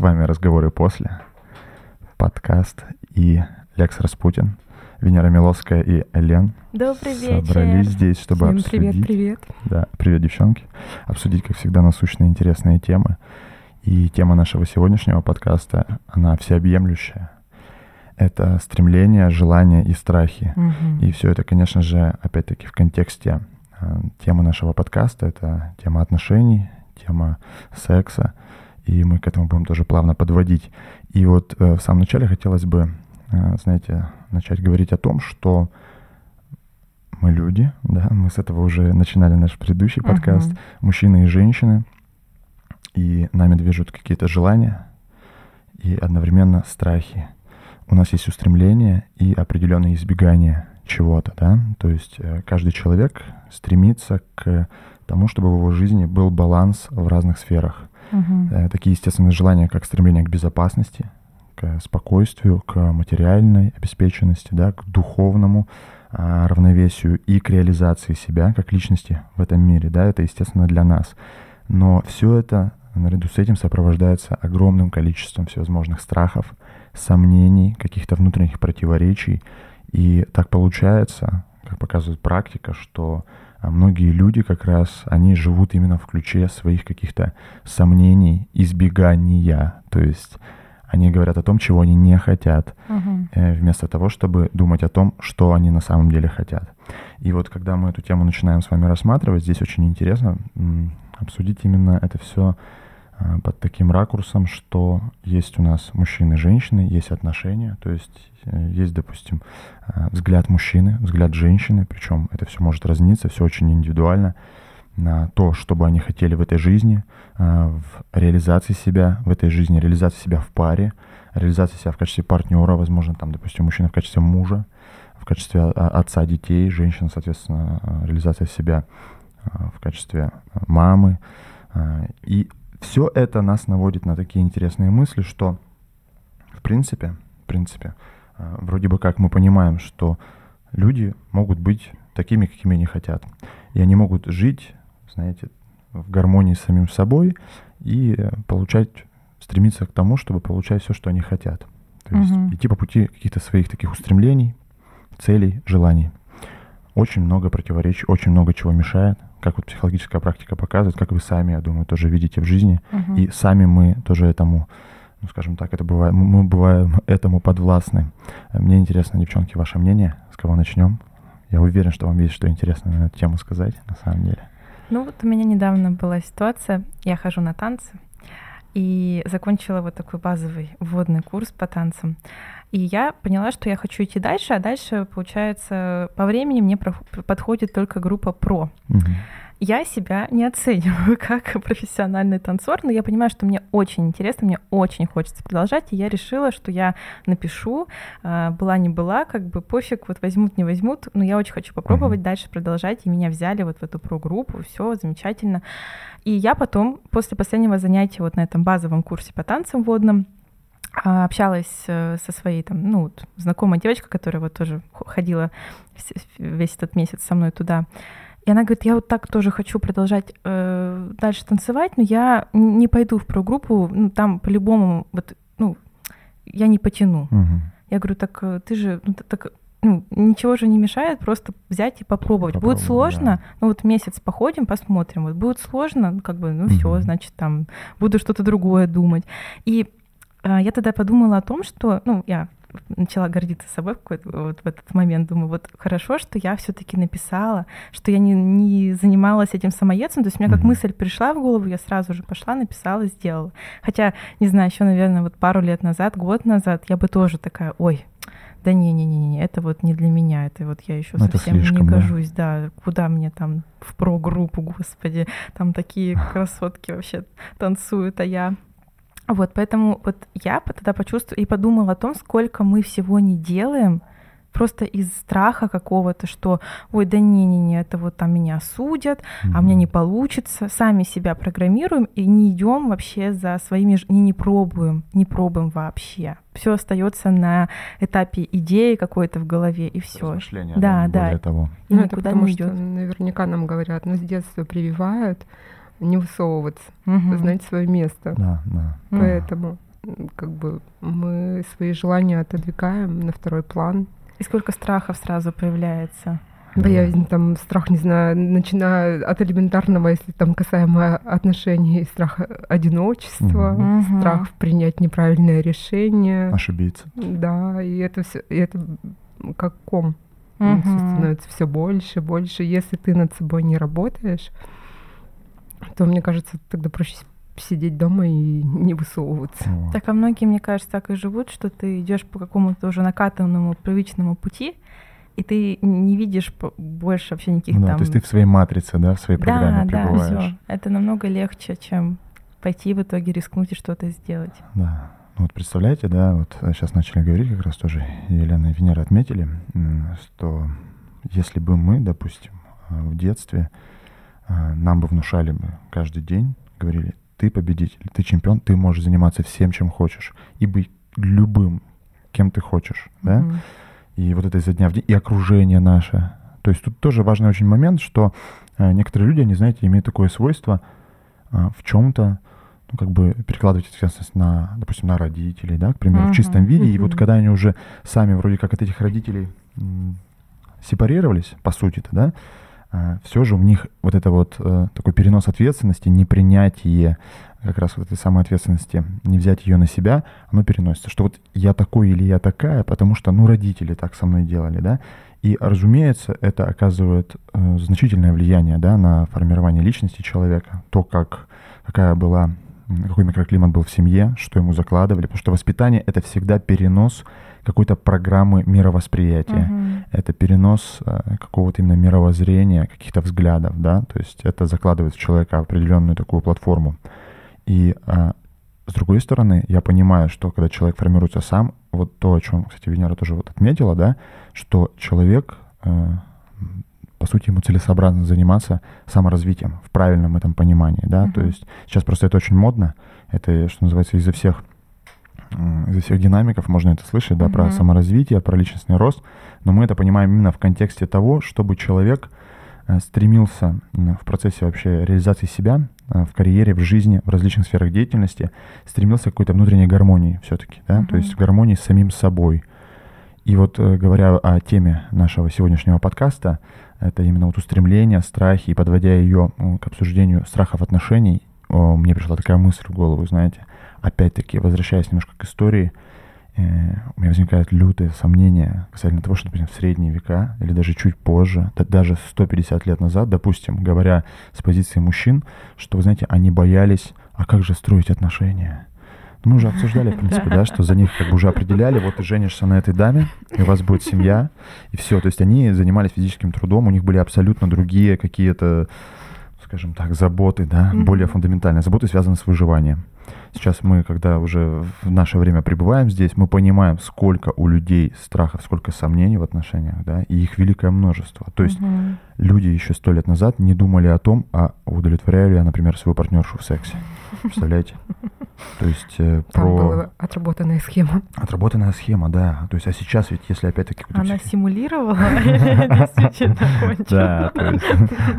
С вами «Разговоры после», подкаст и Лекс Распутин, Венера Миловская и Элен. Добрый вечер. Собрались здесь, чтобы Всем обсудить... привет, привет. Да, привет, девчонки. Обсудить, как всегда, насущные интересные темы. И тема нашего сегодняшнего подкаста, она всеобъемлющая. Это стремление, желания и страхи. Мгм. И все это, конечно же, опять-таки в контексте э, темы нашего подкаста. Это тема отношений, тема секса. И мы к этому будем тоже плавно подводить. И вот э, в самом начале хотелось бы, э, знаете, начать говорить о том, что мы люди, да, мы с этого уже начинали наш предыдущий подкаст, Мгм. мужчины и женщины, и нами движут какие-то желания и одновременно страхи. У нас есть устремления и определенные избегания чего-то, да, то есть э, каждый человек стремится к тому, чтобы в его жизни был баланс в разных сферах. Э, Такие естественные желания, как стремление к безопасности, к спокойствию, к материальной обеспеченности, да, к духовному а, равновесию и к реализации себя как личности в этом мире, да, это естественно для нас. Но все это наряду с этим сопровождается огромным количеством всевозможных страхов, сомнений, каких-то внутренних противоречий. И так получается, как показывает практика, что а, многие люди как раз, они живут именно в ключе своих каких-то сомнений, избегания. То есть они говорят о том, чего они не хотят, э, вместо того, чтобы думать о том, что они на самом деле хотят. И вот когда мы эту тему начинаем с вами рассматривать, здесь очень интересно обсудить именно это все под таким ракурсом, что есть у нас мужчины и женщины, есть отношения, то есть э, есть, допустим, э, взгляд мужчины, взгляд женщины, причем это все может разниться, все очень индивидуально на то, что бы они хотели в этой жизни, э, в реализации себя в этой жизни, реализации себя в паре, реализации себя в качестве партнера, возможно, там, допустим, мужчина в качестве мужа, в качестве а, отца детей, женщина, соответственно, э, реализация себя э, в качестве э, мамы. Э, И все это нас наводит на такие интересные мысли, что, в принципе, в принципе, э, вроде бы как мы понимаем, что люди могут быть такими, какими они хотят. И они могут жить, знаете, в гармонии с самим собой и получать, стремиться к тому, чтобы получать все, что они хотят. То есть Мгм. идти по пути каких-то своих таких устремлений, целей, желаний. Очень много противоречий, очень много чего мешает, как вот психологическая практика показывает, как вы сами, я думаю, тоже видите в жизни. Мгм. И сами мы тоже этому, ну, скажем так, это бывает, мы- бываем этому подвластны. Мне интересно, девчонки, ваше мнение, с кого начнем? Я уверен, что вам есть что интересное на эту тему сказать, на самом деле. Ну вот у меня недавно была ситуация, я хожу на танцы и закончила вот такой базовый вводный курс по танцам. И я поняла, что я хочу идти дальше, а дальше, получается, по времени мне подходит только группа про. Мгм. Я себя не оцениваю как профессиональный танцор, но я понимаю, что мне очень интересно, мне очень хочется продолжать, и я решила, что я напишу, а, была не была, как бы пофиг, вот возьмут, не возьмут, но я очень хочу попробовать дальше продолжать, и меня взяли вот в эту про-группу, все замечательно. И я потом, после последнего занятия вот на этом базовом курсе по танцам водным, а, общалась э, со своей там, ну, знакомой девочкой, которая вот тоже ходила весь этот месяц со мной туда. И она говорит, я вот так тоже хочу продолжать э, дальше танцевать, но я не пойду в прогруппу, ну, там по-любому, вот, ну, я не потяну. Мгм. Я говорю, так э, ты же, ну, так, ну, ничего же не мешает просто взять и попробовать. Попробовать, будет сложно, да. ну вот месяц походим, посмотрим. Вот будет сложно, ну, как бы, ну все, Мгм. значит, там буду что-то другое думать. И э, я тогда подумала о том, что, ну, я начала гордиться собой в какой-то вот в этот момент, думаю, вот хорошо, что я все-таки написала, что я не, не занималась этим самоедством, то есть у меня как мысль пришла в голову, я сразу же пошла, написала, сделала. Хотя, не знаю, еще, наверное, вот пару лет назад, год назад, я бы тоже такая, ой, да не-не-не, это вот не для меня, это вот я еще Ну, совсем не слишком, да. гожусь, да, куда мне там в про-группу, господи, там такие красотки вообще танцуют, а я вот, поэтому вот я тогда почувствовала и подумала о том, сколько мы всего не делаем, просто из страха какого-то, что, ой, да не-не-не, это вот там меня осудят, а мне не получится, сами себя программируем и не идем вообще за своими, ж- и не пробуем, не пробуем вообще. Все остается на этапе идеи какой-то в голове и все. Да, не да. более того. И Ну, это потому не что идет. наверняка нам говорят, ну, с детства прививают, не высовываться, Мгм. знать свое место. Да, да. Поэтому как бы мы свои желания отодвигаем на второй план. И сколько страхов сразу появляется. Боязнь, там, страх, не знаю, начиная от элементарного, если там касаемо отношений, страх одиночества, Мгм. страх принять неправильное решение. Ошибиться. Да, и это все, и это как ком. Всё Мгм. становится все больше, больше. Если ты над собой не работаешь, то, мне кажется, тогда проще сидеть дома и не высовываться. Вот. Так а многие, мне кажется, так и живут, что ты идешь по какому-то уже накатанному привычному пути, и ты не видишь больше вообще никаких Ну да, там... то есть ты в своей матрице, да, в своей программе да, да, пребываешь. все. Это намного легче, чем пойти в итоге рискнуть и что-то сделать. Да. Ну вот представляете, да, вот сейчас начали говорить, как раз тоже Елена и Венера отметили, что если бы мы, допустим, э, в детстве э, нам бы внушали бы каждый день, говорили, ты победитель, ты чемпион, ты можешь заниматься всем, чем хочешь, и быть любым, кем ты хочешь, да, Мгм. и вот это изо дня в день, и окружение наше. То есть тут тоже важный очень момент, что э, некоторые люди, они, знаете, имеют такое свойство э, в чем-то, ну, как бы перекладывать ответственность на, допустим, на родителей, да, к примеру, Мгм. в чистом виде. И вот когда они уже сами вроде как от этих родителей м, сепарировались, по сути-то, да, все же у них вот это вот э, такой перенос ответственности, непринятие как раз вот этой самой ответственности, не взять ее на себя, оно переносится. Что вот я такой или я такая, потому что, ну, родители так со мной делали, да. И, разумеется, это оказывает э, значительное влияние, да, на формирование личности человека. То, как, какая была, какой микроклимат был в семье, что ему закладывали. Потому что воспитание — это всегда перенос какой-то программы мировосприятия. Мгм. Это перенос э, какого-то именно мировоззрения, каких-то взглядов, да. То есть это закладывает в человека определенную такую платформу. И а, с другой стороны, я понимаю, что когда человек формируется сам, вот то, о чем, кстати, Венера тоже вот отметила, да, что человек, э, по сути, ему целесообразно заниматься саморазвитием в правильном этом понимании, да, то Мгм. есть сейчас просто это очень модно, это, что называется, из-за всех из-за всех динамиков можно это слышать, да, про Мгм. саморазвитие, про личностный рост, но мы это понимаем именно в контексте того, чтобы человек э, стремился в процессе вообще реализации себя э, в карьере, в жизни, в различных сферах деятельности, стремился к какой-то внутренней гармонии все-таки, да, то Мгм. есть гармонии с самим собой. И вот э, говоря о теме нашего сегодняшнего подкаста, это именно вот устремление, страхи, и подводя ее к обсуждению страхов отношений, мне пришла такая мысль в голову, знаете, опять-таки, возвращаясь немножко к истории, э, у меня возникает лютое сомнение касательно того, что, например, в средние века или даже чуть позже, да, даже 150 лет назад, допустим, говоря с позиции мужчин, что, вы знаете, они боялись, а как же строить отношения? Ну, Мы уже обсуждали, в принципе, да, что за них как бы уже определяли, вот ты женишься на этой даме, и у вас будет семья, и все. То есть они занимались физическим трудом, у них были абсолютно другие какие-то, скажем так, заботы, да, Мгм. более фундаментальные заботы, связанные с выживанием. Сейчас мы, когда уже в наше время пребываем здесь, мы понимаем, сколько у людей страхов, сколько сомнений в отношениях, да, и их великое множество. То есть Мгм. люди еще сто лет назад не думали о том, а удовлетворяю ли я, например, свою партнершу в сексе. Представляете? То есть э, Там про была отработанная схема. отработанная схема, да. То есть, а сейчас ведь, если опять-таки Она психи- симулировала действительно? Да, то есть,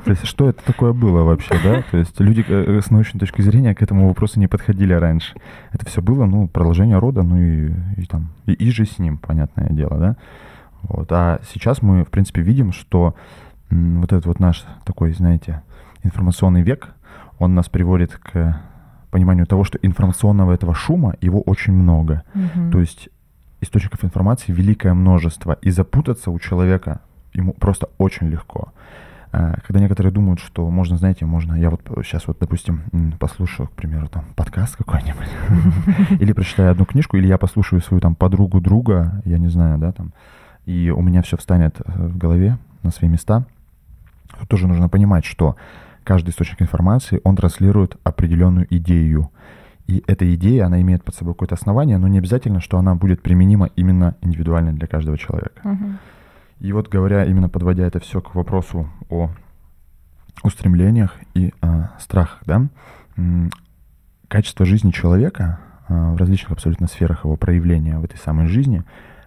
то есть что это такое было вообще, да? То есть люди э, с научной точки зрения к этому вопросу не подходили раньше. Это все было, ну, продолжение рода, ну и, там, и, же с ним, понятное дело, да? Вот. А сейчас мы, в принципе, видим, что вот этот вот наш такой, знаете, информационный век, он нас приводит к пониманию того, что информационного этого шума, его очень много. Мгм. То есть источников информации великое множество, и запутаться у человека ему просто очень легко. А, Когда некоторые думают, что можно, знаете, можно, я вот сейчас вот, допустим, послушаю, к примеру, там подкаст какой-нибудь, или прочитаю одну книжку, или я послушаю свою там подругу друга, я не знаю, да, там, и у меня все встанет э, в голове на свои места. Тут тоже нужно понимать, что каждый источник информации, он транслирует определенную идею. И эта идея, она имеет под собой какое-то основание, но не обязательно, что она будет применима именно индивидуально для каждого человека. Мгм. И вот говоря, именно подводя это все к вопросу о устремлениях и а, страхах, да, качество жизни человека а, в различных абсолютно сферах его проявления в этой самой жизни,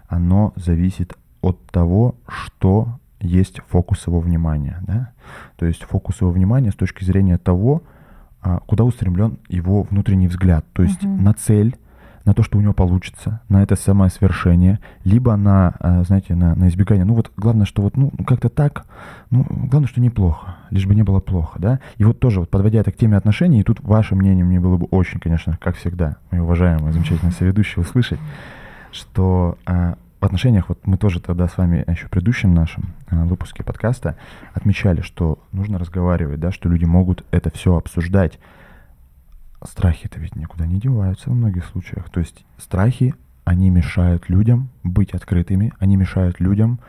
оно зависит от того, что есть фокус его внимания, да, то есть фокус его внимания с точки зрения того, а, куда устремлен его внутренний взгляд. То есть Мгм. на цель, на то, что у него получится, на это самое свершение, либо на, а, знаете, на, на избегание. Ну вот главное, что вот, ну, как-то так, ну, главное, что неплохо, лишь бы не было плохо, да. И вот тоже, вот подводя это к теме отношений, и тут ваше мнение мне было бы очень, конечно, как всегда, мои уважаемые, замечательные соведущие, услышать, что а, в отношениях, вот мы тоже тогда с вами еще в предыдущем нашем а, выпуске подкаста отмечали, что нужно разговаривать, да, что люди могут это все обсуждать. Страхи-то ведь никуда не деваются во многих случаях. То есть страхи, они мешают людям быть открытыми, они мешают людям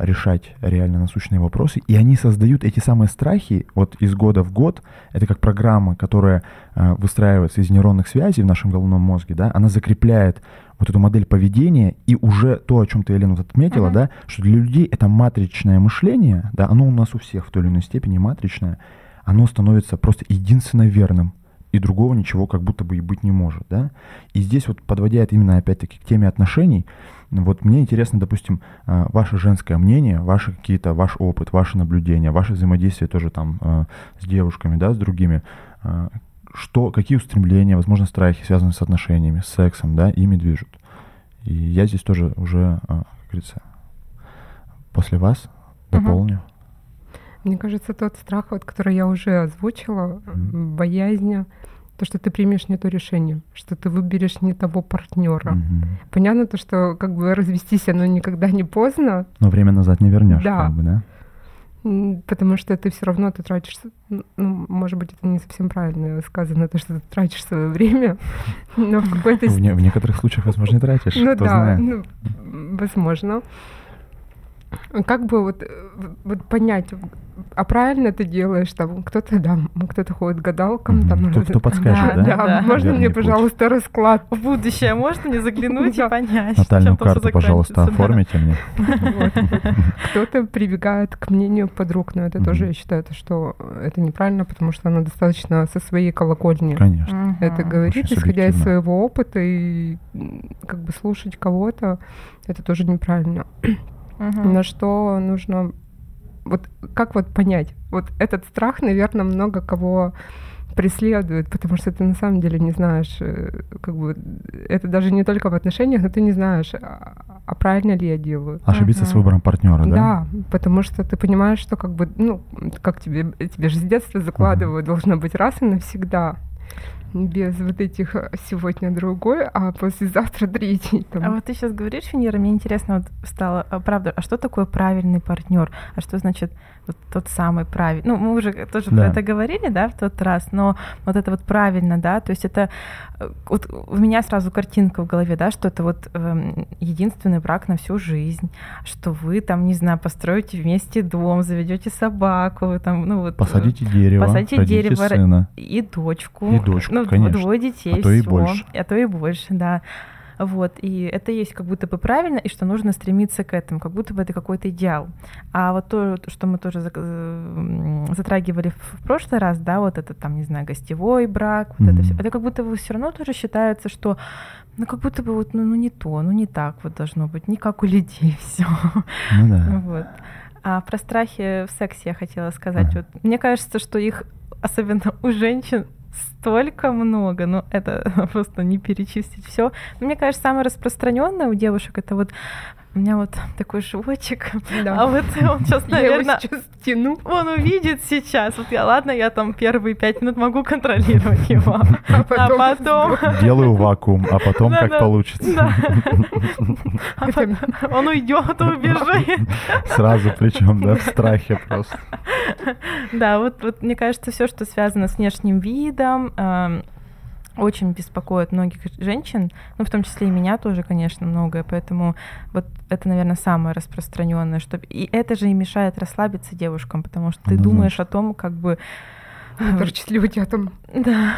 решать реально насущные вопросы, и они создают эти самые страхи вот из года в год. Это как программа, которая а, выстраивается из нейронных связей в нашем головном мозге, да, она закрепляет вот эту модель поведения, и уже то, о чем ты, Елена, вот отметила, Мгм. да, что для людей это матричное мышление, да, оно у нас у всех в той или иной степени матричное, оно становится просто единственно верным, и другого ничего как будто бы и быть не может, да. И здесь вот подводя это именно опять-таки к теме отношений, вот мне интересно, допустим, а, ваше женское мнение, ваши какие-то, ваш опыт, ваши наблюдения, ваше взаимодействие тоже там а, с девушками, да, с другими, а, что, какие устремления, возможно, страхи, связанные с отношениями, с сексом, да, ими движут. И я здесь тоже уже, как говорится, после вас дополню. Мне кажется, тот страх, вот, который я уже озвучила, Мгм. боязнь, то, что ты примешь не то решение, что ты выберешь не того партнера. Мгм. Понятно то, что как бы развестись оно никогда не поздно, Но время назад не вернешь, Да. как бы, да? потому что ты все равно ты тратишь, ну, может быть, это не совсем правильно сказано, то, что ты тратишь свое время, но в какой-то В, не- в некоторых случаях, возможно, и тратишь, Ну кто да, знает. ну, возможно. Как бы вот, э, вот понять, а правильно ты делаешь, там кто-то, да, кто-то ходит к гадалкам, там Кто- кто подскажет, да, да? да, Да. можно Верный мне, путь. пожалуйста, расклад? В будущее можно не заглянуть и понять, Натальную карту, пожалуйста, оформите мне. Кто-то прибегает к мнению подруг, но это тоже, я считаю, то, что это неправильно, потому что она достаточно со своей колокольни Конечно. это говорит, исходя из своего опыта, и как бы слушать кого-то, это тоже неправильно. Мгм. на что нужно вот как вот понять вот этот страх наверное много кого преследует потому что ты на самом деле не знаешь э, как бы это даже не только в отношениях но ты не знаешь а, а правильно ли я делаю Ошибиться с Мгм. выбором партнера, да? да, потому что ты понимаешь, что как бы, ну, как тебе, тебе же с детства закладывают, должно быть раз и навсегда. Без вот этих э, сегодня другой, а послезавтра третий. там. А вот ты сейчас говоришь, Венера, мне интересно вот стало, а правда, а что такое правильный партнер? А что значит вот тот самый правильный? Ну, мы уже тоже Да. про это говорили, да, в тот раз, но вот это вот правильно, да, то есть это э, вот у меня сразу картинка в голове, да, что это вот эм, единственный брак на всю жизнь, что вы там, не знаю, построите вместе дом, заведете собаку, там, ну вот. э, Посадите дерево, посадите дерево, сына. и дочку. И дочку, ну, конечно. двое детей. А то и всего. больше. А то и больше, да. Вот, и это есть как будто бы правильно, и что нужно стремиться к этому, как будто бы это какой-то идеал. А вот то, что мы тоже затрагивали в прошлый раз, да, вот это там, не знаю, гостевой брак, вот это Мгм. все, это как будто бы все равно тоже считается, что ну как будто бы вот ну, ну не то, ну не так вот должно быть, не как у людей все. Ну да. Вот. А про страхи в сексе я хотела сказать. Ага. Вот, мне кажется, что их, особенно у женщин, столько много, ну это просто не перечислить все. Мне кажется, самое распространенное у девушек это вот у меня вот такой животик, Да. а вот он сейчас, Я его наверное, сейчас тяну. он увидит сейчас. Вот я, ладно, я там первые пять минут могу контролировать его, А а потом... потом, Делаю вакуум, а потом как Да-да. получится. да, А потом он уйдет, убежит. Сразу причем, да, в страхе просто. Да, вот, вот мне кажется, все, что связано с внешним видом, эм, очень беспокоит многих женщин, ну, в том числе и меня тоже, конечно, многое, поэтому вот это, наверное, самое распространенное, что и это же и мешает расслабиться девушкам, потому что ты думаешь Однозначно. о том, как бы У тебя там да.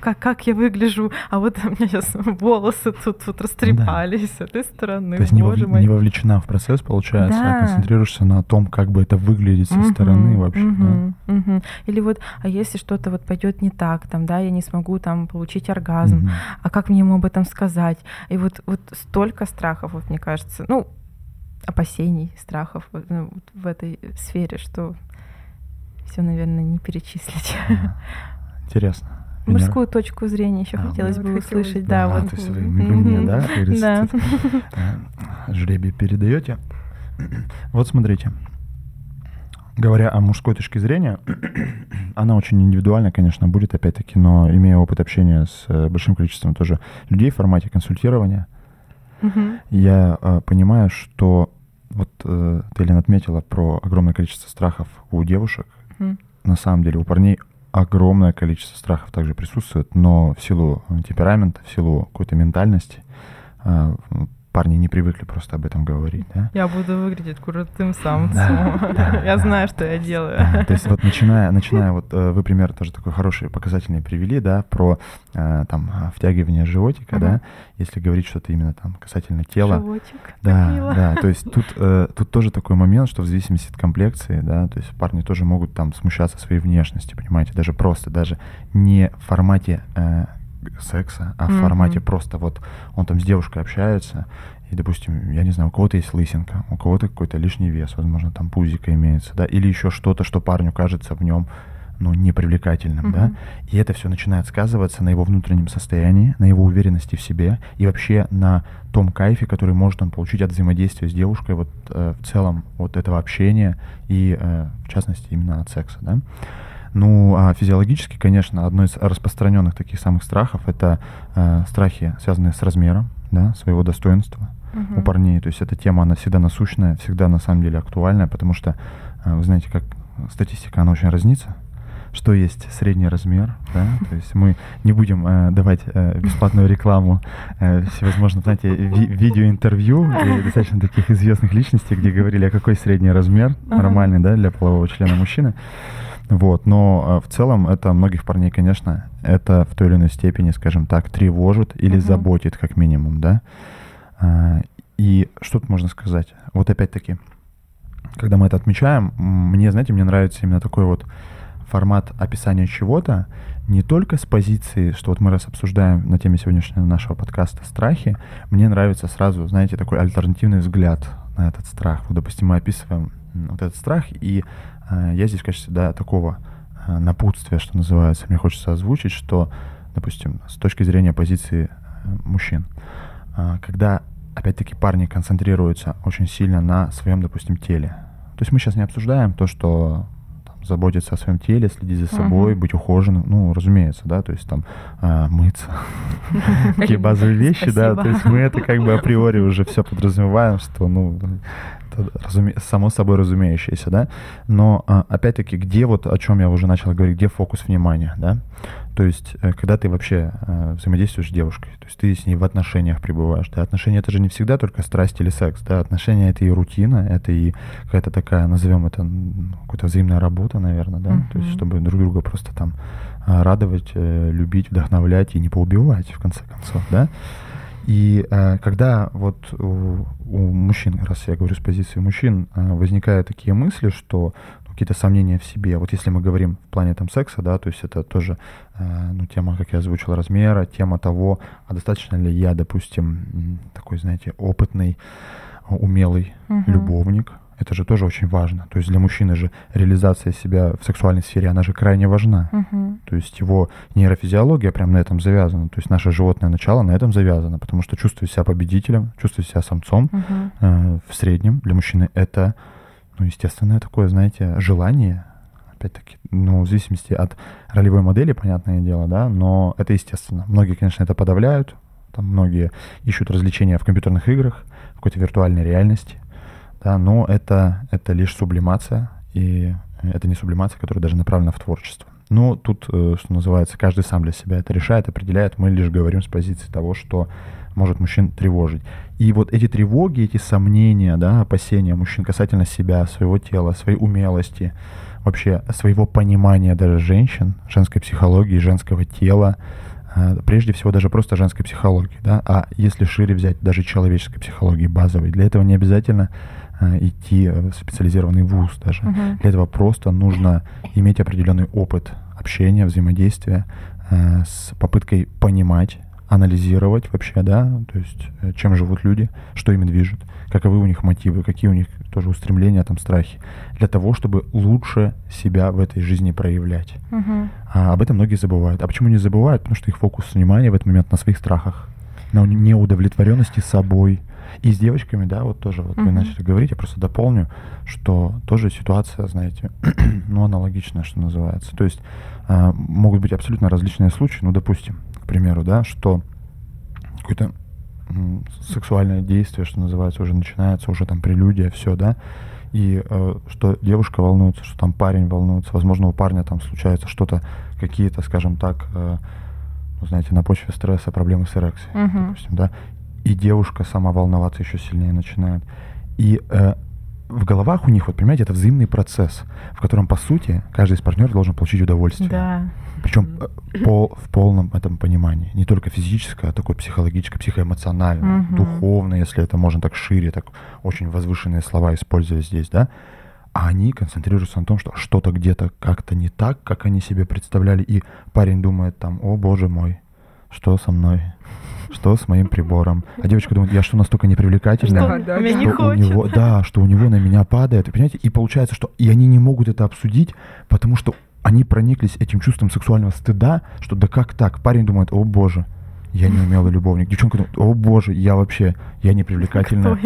Как, как я выгляжу, а вот у меня сейчас волосы тут вот растрепались с этой стороны, То есть не, вов- не вовлечена в процесс, получается, а Да. концентрируешься на том, как бы это выглядит со стороны Мгм, вообще. да. мгм, мгм. Или вот, а если что-то вот пойдет не так, там, да, я не смогу там получить оргазм, Мгм. а как мне ему об этом сказать? И вот, вот столько страхов, вот мне кажется, ну, опасений, страхов вот, ну, вот в этой сфере, что все, наверное, не перечислить. Интересно. Мужскую точку зрения еще а, хотелось бы услышать, да, а, вот. То есть вы мне, да, да. жребий передаете. Вот смотрите, говоря о мужской точке зрения, она очень индивидуальна, конечно, будет опять-таки, но имея опыт общения с э, большим количеством тоже людей в формате консультирования, угу. я э, понимаю, что вот э, ты, Елена, отметила про огромное количество страхов у девушек. Угу. На самом деле у парней огромное количество страхов также присутствует, но в силу темперамента, в силу какой-то ментальности э, парни не привыкли просто об этом говорить, да? Я буду выглядеть крутым самцом. Да, да, я знаю, что я делаю. Да, то есть вот начиная, начиная вот э, вы пример тоже такой хороший, показательный привели, да, про э, там втягивание животика, угу. да, если говорить что-то именно там касательно тела. Животик. Да, да, то есть тут, э, тут тоже такой момент, что в зависимости от комплекции, да, то есть парни тоже могут там смущаться своей внешности, понимаете, даже просто, даже не в формате секса, а в mm-hmm. формате просто вот он там с девушкой общается, и, допустим, я не знаю, у кого-то есть лысинка, у кого-то какой-то лишний вес, возможно, там пузика имеется, да, или еще что-то, что парню кажется в нем, ну, непривлекательным, mm-hmm. да, и это все начинает сказываться на его внутреннем состоянии, на его уверенности в себе и вообще на том кайфе, который может он получить от взаимодействия с девушкой, вот э, в целом вот этого общения и, э, в частности, именно от секса, да. Ну, а физиологически, конечно, одно из распространенных таких самых страхов это э, страхи, связанные с размером, да, своего достоинства угу. у парней. То есть эта тема, она всегда насущная, всегда на самом деле актуальная, потому что, э, вы знаете, как статистика, она очень разнится что есть средний размер, да, то есть мы не будем э, давать э, бесплатную рекламу э, всевозможных, знаете, ви- видеоинтервью достаточно таких известных личностей, где говорили, а какой средний размер нормальный, да, для полового члена мужчины. Вот, но э, в целом это многих парней, конечно, это в той или иной степени, скажем так, тревожит или uh-huh. заботит как минимум, да. А, и что тут можно сказать? Вот опять-таки, когда мы это отмечаем, мне, знаете, мне нравится именно такой вот формат описания чего-то, не только с позиции, что вот мы раз обсуждаем на теме сегодняшнего нашего подкаста страхи, мне нравится сразу, знаете, такой альтернативный взгляд на этот страх. Вот, допустим, мы описываем вот этот страх, и я здесь в качестве да, такого э, напутствия, что называется, мне хочется озвучить, что, допустим, с точки зрения позиции э, мужчин, э, когда, опять-таки, парни концентрируются очень сильно на своем, допустим, теле. То есть мы сейчас не обсуждаем то, что заботиться о своем теле, следить за собой, uh-huh. быть ухоженным, ну, разумеется, да, то есть там э, мыться, такие базовые вещи, да, то есть мы это как бы априори уже все подразумеваем, что, ну, разуме... само собой разумеющееся, да, но а, опять-таки, где вот, о чем я уже начал говорить, где фокус внимания, да, то есть, э, когда ты вообще э, взаимодействуешь с девушкой, то есть ты с ней в отношениях пребываешь, да, отношения это же не всегда только страсть или секс, да, отношения это и рутина, это и какая-то такая, назовем это, какая-то взаимная работа, наверное, да, uh-huh. то есть, чтобы друг друга просто там а, радовать, э, любить, вдохновлять и не поубивать, в конце концов, да, и э, когда вот у, у мужчин, раз я говорю с позиции мужчин, э, возникают такие мысли, что какие-то сомнения в себе, вот если мы говорим в плане там секса, да, то есть это тоже э, ну, тема, как я озвучил, размера, тема того, а достаточно ли я, допустим, такой, знаете, опытный, умелый uh-huh. любовник, это же тоже очень важно. То есть для мужчины же реализация себя в сексуальной сфере, она же крайне важна. Uh-huh. То есть его нейрофизиология прям на этом завязана. То есть наше животное начало на этом завязано, потому что чувствовать себя победителем, чувствовать себя самцом uh-huh. э, в среднем для мужчины это, ну, естественное такое, знаете, желание. Опять-таки, ну, в зависимости от ролевой модели, понятное дело, да, но это естественно. Многие, конечно, это подавляют, там многие ищут развлечения в компьютерных играх, в какой-то виртуальной реальности – да, но это, это лишь сублимация, и это не сублимация, которая даже направлена в творчество. Но тут, э, что называется, каждый сам для себя это решает, определяет. Мы лишь говорим с позиции того, что может мужчин тревожить. И вот эти тревоги, эти сомнения, да, опасения мужчин касательно себя, своего тела, своей умелости, вообще своего понимания даже женщин, женской психологии, женского тела, э, прежде всего даже просто женской психологии, да, а если шире взять даже человеческой психологии базовой, для этого не обязательно Э, идти в специализированный вуз даже. Uh-huh. Для этого просто нужно иметь определенный опыт общения, взаимодействия э, с попыткой понимать, анализировать вообще, да, то есть э, чем живут люди, что ими движет, каковы у них мотивы, какие у них тоже устремления, там, страхи, для того, чтобы лучше себя в этой жизни проявлять. Мгм. А об этом многие забывают. А почему не забывают? Потому что их фокус внимания в этот момент на своих страхах, на неудовлетворенности собой. И с девочками, да, вот тоже, вот вы Мгм. начали говорить, я просто дополню, что тоже ситуация, знаете, ну, аналогичная, что называется. То есть а, могут быть абсолютно различные случаи, ну, допустим, примеру, да, что какое-то сексуальное действие, что называется, уже начинается, уже там прелюдия, все, да, и э, что девушка волнуется, что там парень волнуется, возможно, у парня там случается что-то, какие-то, скажем так, э, ну, знаете, на почве стресса, проблемы с эрекцией, Мгм. допустим, да, и девушка сама волноваться еще сильнее начинает. И э, в головах у них, вот понимаете, это взаимный процесс, в котором, по сути, каждый из партнеров должен получить удовольствие. Да. Причем э, по, в полном этом понимании. Не только физическое, а такое психологическое, психоэмоциональное, Мгм. духовное, если это можно так шире, так очень возвышенные слова использовать здесь, да. А они концентрируются на том, что что-то где-то как-то не так, как они себе представляли. И парень думает там, о боже мой, что со мной? Что с моим прибором? А девочка думает, я что, настолько непривлекательная? Да, да, не что у него, да, что у него на меня падает, понимаете, и получается, что и они не могут это обсудить, потому что они прониклись этим чувством сексуального стыда, что да как так? Парень думает, о боже, я не умелый любовник. Девчонка думает, о боже, я вообще, я не привлекательная.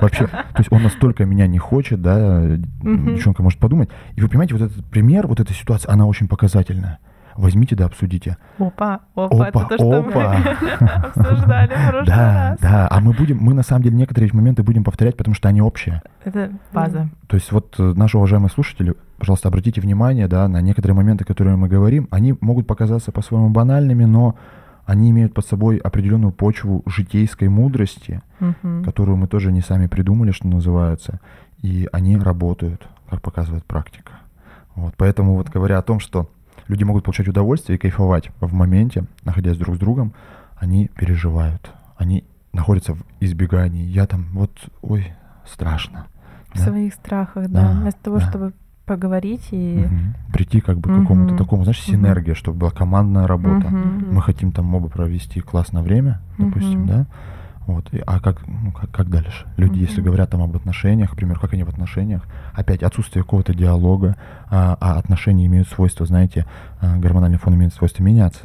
Вообще, то есть он настолько меня не хочет, да, девчонка может подумать. И вы понимаете, вот этот пример, вот эта ситуация, она очень показательная. Возьмите да обсудите. Опа, опа, это Опа, то, что мы опа. обсуждали в прошлый Да, раз. да. А мы будем, мы на самом деле некоторые моменты будем повторять, потому что они общие. Это база. То есть вот э, наши уважаемые слушатели, пожалуйста, обратите внимание, да, на некоторые моменты, которые мы говорим, они могут показаться по-своему банальными, но они имеют под собой определенную почву житейской мудрости, Мгм. которую мы тоже не сами придумали, что называется, и они работают, как показывает практика. Вот, поэтому вот говоря о том, что люди могут получать удовольствие и кайфовать в моменте, находясь друг с другом, они переживают, они находятся в избегании. Я там вот, ой, страшно. В да? своих страхах, Да, да. Вместо того, да. чтобы поговорить и... Мгм. Прийти как бы к какому-то такому, знаешь, синергия, чтобы была командная работа. Мгм. Мы хотим там оба провести классное время, допустим, Мгм. да? Вот. И- А как, ну, как, как дальше? Люди, если Мгм. говорят там об отношениях, к примеру, как они в отношениях, опять отсутствие какого-то диалога, а, а отношения имеют свойство, знаете, а, гормональный фон имеет свойство меняться.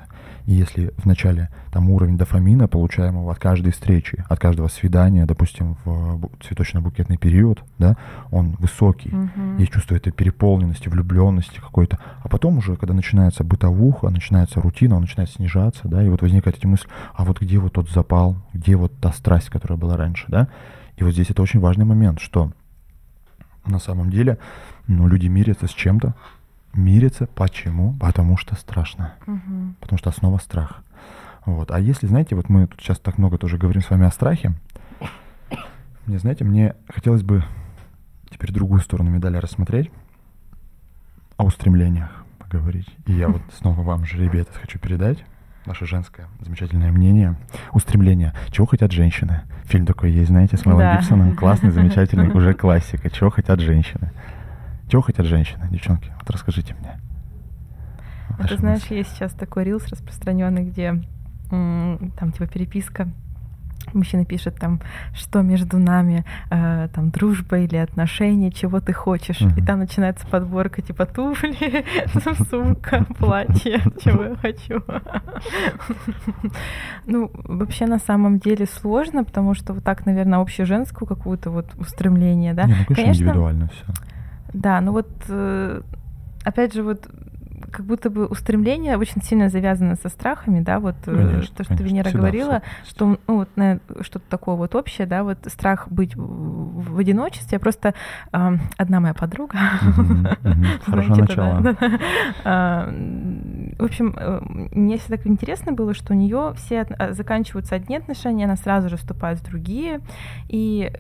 И если вначале там уровень дофамина, получаемого от каждой встречи, от каждого свидания, допустим, в бу- цветочно-букетный период, да, он высокий, Мгм. есть чувство этой переполненности, влюбленности какой-то. А потом уже, когда начинается бытовуха, начинается рутина, он начинает снижаться, да, и вот возникает эти мысли, а вот где вот тот запал, где вот та страсть, которая была раньше, да. И вот здесь это очень важный момент, что на самом деле, ну, люди мирятся с чем-то. Мирятся почему? Потому что страшно. Мгм. Потому что основа страх. Вот. А если, знаете, вот мы тут сейчас так много тоже говорим с вами о страхе, мне, знаете, мне хотелось бы теперь другую сторону медали рассмотреть, о устремлениях поговорить. И я вот снова вам, жребий, это хочу передать. Ваше женское замечательное мнение. Устремления. Чего хотят женщины? Фильм такой есть, знаете, с Мелом Да. Гибсоном. Классный, замечательный, уже классика. Чего хотят женщины? Чего хотят женщины, девчонки? Вот расскажите мне. А ты знаешь, мысли. есть сейчас такой рилс распространенный, где там типа переписка. Мужчина пишет там, что между нами, э, там, дружба или отношения, чего ты хочешь. И Мгм. там начинается подборка типа туфли, сумка, платье, чего я хочу. Ну, вообще на самом деле сложно, потому что вот так, наверное, общеженскую какую-то вот устремление, да. Не, ну, конечно, Конечно, индивидуально все. Да, ну вот э, опять же вот как будто бы устремление очень сильно завязано со страхами, да, вот э, Конечно, то, что конечно, Венера говорила, в что ну вот что-то такое вот общее, да, вот страх быть в, в одиночестве. Просто э, одна моя подруга. Хорошее это, начало. А, В общем, э, мне всегда так интересно было, что у нее все заканчиваются одни отношения, она сразу же вступает в другие, и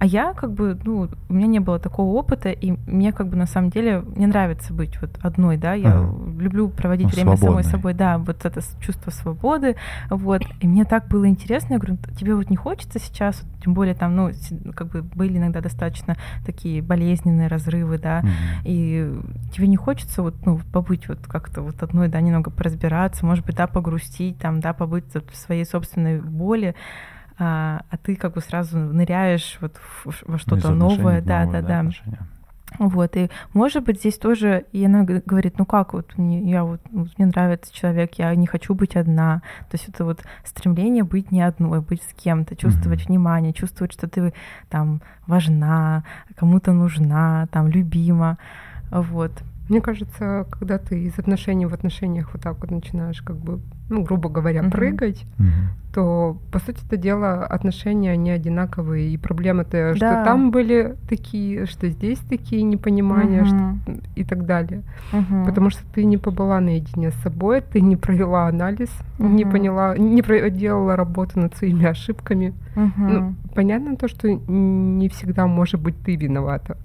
А я как бы, ну, у меня не было такого опыта, и мне как бы на самом деле не нравится быть вот одной, да, я ага. люблю проводить ну, время свободной. самой собой, да, вот это чувство свободы, вот, и мне так было интересно, я говорю, тебе вот не хочется сейчас, тем более там, ну, как бы были иногда достаточно такие болезненные разрывы, да, угу. и тебе не хочется вот, ну, побыть вот как-то вот одной, да, немного поразбираться, может быть, да, погрустить, там, да, побыть в своей собственной боли, а, а ты как бы сразу ныряешь вот во что-то новое, да, новое, да, да. Отношения. Вот, и может быть здесь тоже, и она говорит, ну как, вот мне, я вот, вот мне нравится человек, я не хочу быть одна. То есть это вот стремление быть не одной, быть с кем-то, чувствовать mm-hmm. внимание, чувствовать, что ты там важна, кому-то нужна, там любима. Вот. Мне кажется, когда ты из отношений в отношениях вот так вот начинаешь, как бы, ну, грубо говоря, uh-huh. прыгать, uh-huh. то, по сути это дело, отношения, они одинаковые. И проблема-то, да. что там были такие, что здесь такие непонимания uh-huh. что, и так далее. Uh-huh. Потому что ты не побыла наедине с собой, ты не провела анализ, uh-huh. не поняла, не проделала работу над своими ошибками. Uh-huh. Ну, понятно то, что не всегда, может быть, ты виновата.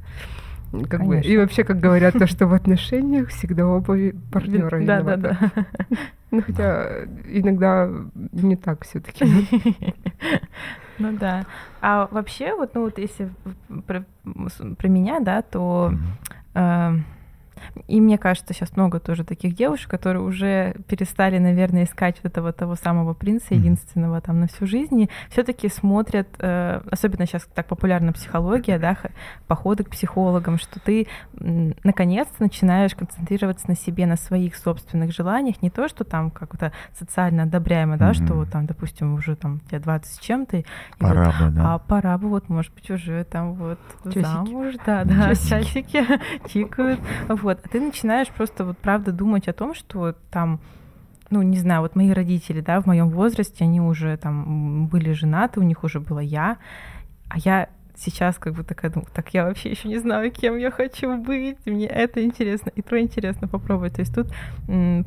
Как бы, и вообще, как говорят, то, что в отношениях всегда оба партнера Да, да, да. Ну, хотя иногда не так все-таки. Ну да. А вообще, вот, ну вот если про, про меня, да, то и мне кажется, сейчас много тоже таких девушек, которые уже перестали, наверное, искать вот этого того самого принца, единственного там на всю жизнь, и все-таки смотрят, э, особенно сейчас так популярна психология, да, походы к психологам, что ты наконец-то начинаешь концентрироваться на себе, на своих собственных желаниях, не то, что там как-то социально одобряемо, да, mm-hmm. что вот там, допустим, уже там тебе 20 с чем-то, пора вот, бы, да. а пора бы вот, может быть, уже там вот часики. замуж, да, да, часики тикают, вот, а ты начинаешь просто вот правда думать о том, что там ну, не знаю, вот мои родители, да, в моем возрасте, они уже там были женаты, у них уже была я, а я сейчас как бы такая думаю, так я вообще еще не знаю, кем я хочу быть, мне это интересно, и то интересно попробовать. То есть тут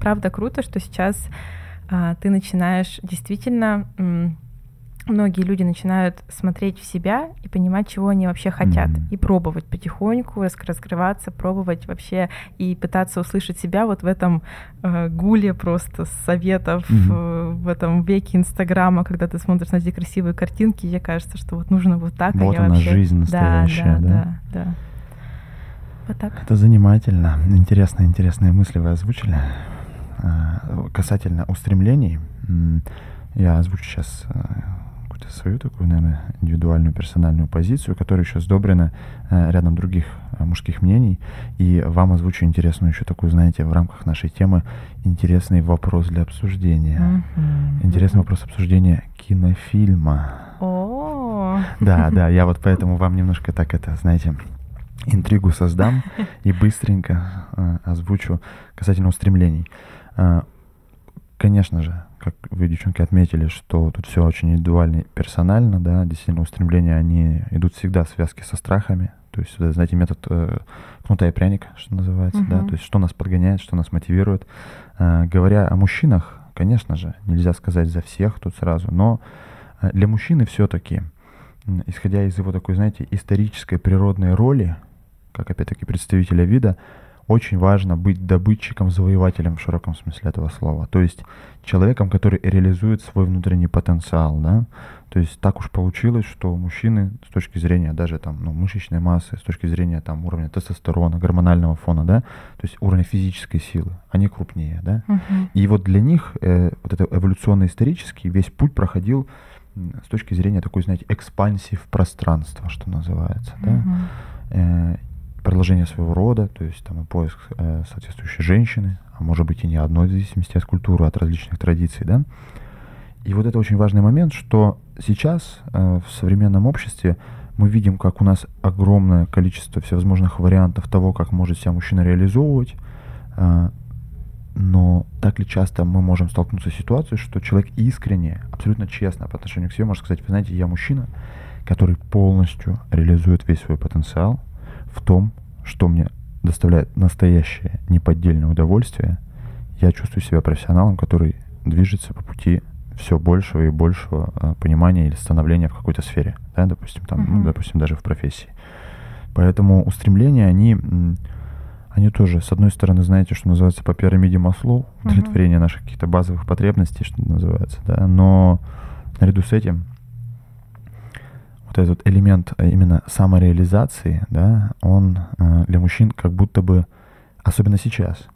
правда круто, что сейчас а, ты начинаешь действительно многие люди начинают смотреть в себя и понимать, чего они вообще хотят, mm-hmm. и пробовать потихоньку раскрываться, пробовать вообще и пытаться услышать себя вот в этом э, гуле просто советов mm-hmm. э, в этом веке Инстаграма, когда ты смотришь на эти красивые картинки, тебе кажется, что вот нужно вот так. Вот а она вообще... жизнь настоящая, да? Да, да, да. да. Вот так. Это занимательно. Интересные, интересные мысли вы озвучили. А, касательно устремлений, я озвучу сейчас э, свою такую, наверное, индивидуальную персональную позицию, которая еще сдобрена э, рядом других э, мужских мнений. И вам озвучу интересную еще такую, знаете, в рамках нашей темы интересный вопрос для обсуждения. Mm-hmm. Интересный вопрос обсуждения кинофильма. Oh. Да, да, я вот поэтому вам немножко так это, знаете, интригу создам и быстренько э, озвучу касательно устремлений. Конечно же, как вы, девчонки, отметили, что тут все очень индивидуально и персонально, да, действительно устремления, они идут всегда в связке со страхами, то есть, знаете, метод э, кнута и пряника, что называется, uh-huh. да, то есть что нас подгоняет, что нас мотивирует. Э, говоря о мужчинах, конечно же, нельзя сказать за всех тут сразу, но э, для мужчины все-таки, исходя из его такой, знаете, исторической природной роли, как опять-таки представителя вида, очень важно быть добытчиком, завоевателем в широком смысле этого слова. То есть человеком, который реализует свой внутренний потенциал, да. То есть так уж получилось, что мужчины с точки зрения даже там, ну, мышечной массы, с точки зрения там уровня тестостерона, гормонального фона, да, то есть уровня физической силы, они крупнее, да. Uh-huh. И вот для них э, вот это эволюционно-исторический весь путь проходил с точки зрения такой, знаете, экспансии в пространство, что называется, uh-huh. да. Э, продолжение своего рода, то есть там поиск э, соответствующей женщины, а может быть и не одной, в зависимости от культуры, от различных традиций, да. И вот это очень важный момент, что сейчас э, в современном обществе мы видим, как у нас огромное количество всевозможных вариантов того, как может себя мужчина реализовывать, э, но так ли часто мы можем столкнуться с ситуацией, что человек искренне, абсолютно честно по отношению к себе может сказать, вы знаете, я мужчина, который полностью реализует весь свой потенциал, в том, что мне доставляет настоящее неподдельное удовольствие, я чувствую себя профессионалом, который движется по пути все большего и большего э, понимания или становления в какой-то сфере. да, допустим, там, Мгм. ну, допустим, даже в профессии. Поэтому устремления, они, они тоже, с одной стороны, знаете, что называется по пирамиде Маслоу, Мгм. удовлетворение наших каких-то базовых потребностей, что называется, да, но наряду с этим вот этот элемент а, именно самореализации, да, он э, для мужчин как будто бы, особенно сейчас,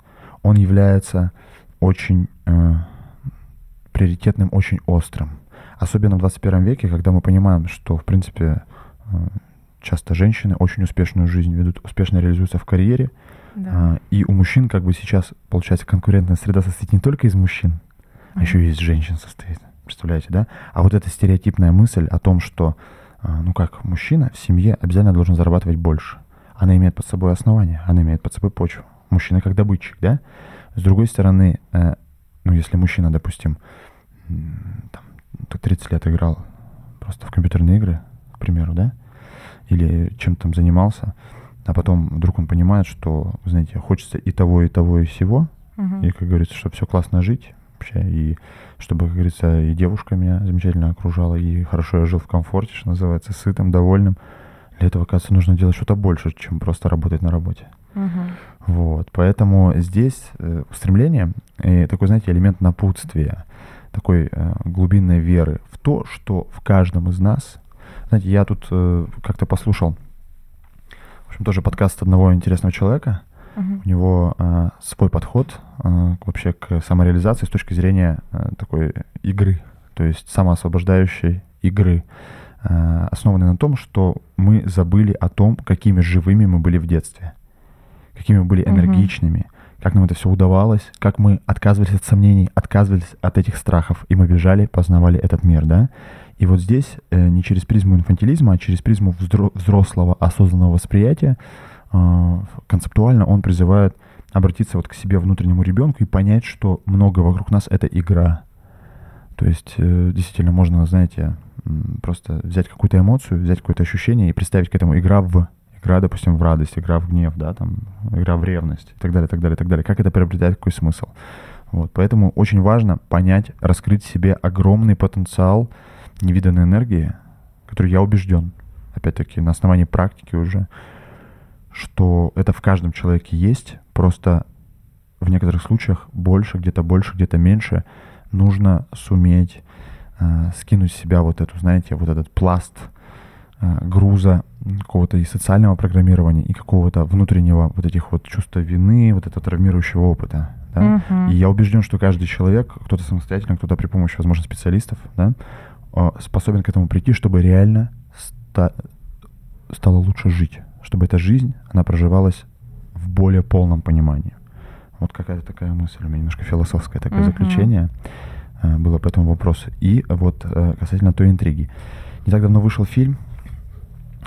он является очень э, приоритетным, очень острым. Особенно в 21 веке, когда мы понимаем, что, в принципе, э, часто женщины очень успешную жизнь ведут, успешно реализуются в карьере, Да. а, и у мужчин как бы сейчас, получается, конкурентная среда состоит не только из мужчин, а еще и из женщин состоит. Представляете, да? А вот эта стереотипная мысль о том, что, а, ну как, мужчина в семье обязательно должен зарабатывать больше. Она имеет под собой основание, она имеет под собой почву. Мужчина как добытчик, да? С другой стороны, э, ну если мужчина, допустим, там, ты 30 лет играл просто в компьютерные игры, к примеру, да? Или чем-то там занимался, а потом вдруг он понимает, что, знаете, хочется и того, и того, и всего, Мгм. и, как говорится, чтобы все классно жить вообще, и чтобы, как говорится, и девушка меня замечательно окружала, и хорошо я жил в комфорте, что называется, сытым, довольным. Для этого, оказывается, нужно делать что-то больше, чем просто работать на работе. Мгм. Вот, поэтому здесь э, устремление и такой, знаете, элемент напутствия, такой э, глубинной веры в то, что в каждом из нас, знаете, я тут э, как-то послушал, в общем, тоже подкаст одного интересного человека, У него э, свой подход э, вообще к самореализации с точки зрения э, такой игры, то есть самоосвобождающей игры, э, основанной на том, что мы забыли о том, какими живыми мы были в детстве, какими мы были энергичными, как нам это все удавалось, как мы отказывались от сомнений, отказывались от этих страхов, и мы бежали, познавали этот мир, да? И вот здесь э, не через призму инфантилизма, а через призму взро- взрослого осознанного восприятия концептуально он призывает обратиться вот к себе внутреннему ребенку и понять, что много вокруг нас это игра. То есть э, действительно можно, знаете, просто взять какую-то эмоцию, взять какое-то ощущение и представить к этому игра в игра, допустим, в радость, игра в гнев, да, там, игра в ревность и так далее, так далее, так далее. Как это приобретает какой смысл? Вот, поэтому очень важно понять, раскрыть себе огромный потенциал невиданной энергии, который я убежден, опять-таки, на основании практики уже, что это в каждом человеке есть, просто в некоторых случаях больше, где-то больше, где-то меньше, нужно суметь э, скинуть с себя вот эту, знаете, вот этот пласт э, груза какого-то и социального программирования, и какого-то внутреннего вот этих вот чувства вины, вот этого травмирующего опыта. Да? Мгм. И я убежден, что каждый человек, кто-то самостоятельно, кто-то при помощи, возможно, специалистов, да, э, способен к этому прийти, чтобы реально ста- стало лучше жить, чтобы эта жизнь, она проживалась в более полном понимании. Вот какая-то такая мысль у меня, немножко философское такое Мгм. заключение э, было по этому вопросу. И вот э, касательно той интриги. Не так давно вышел фильм,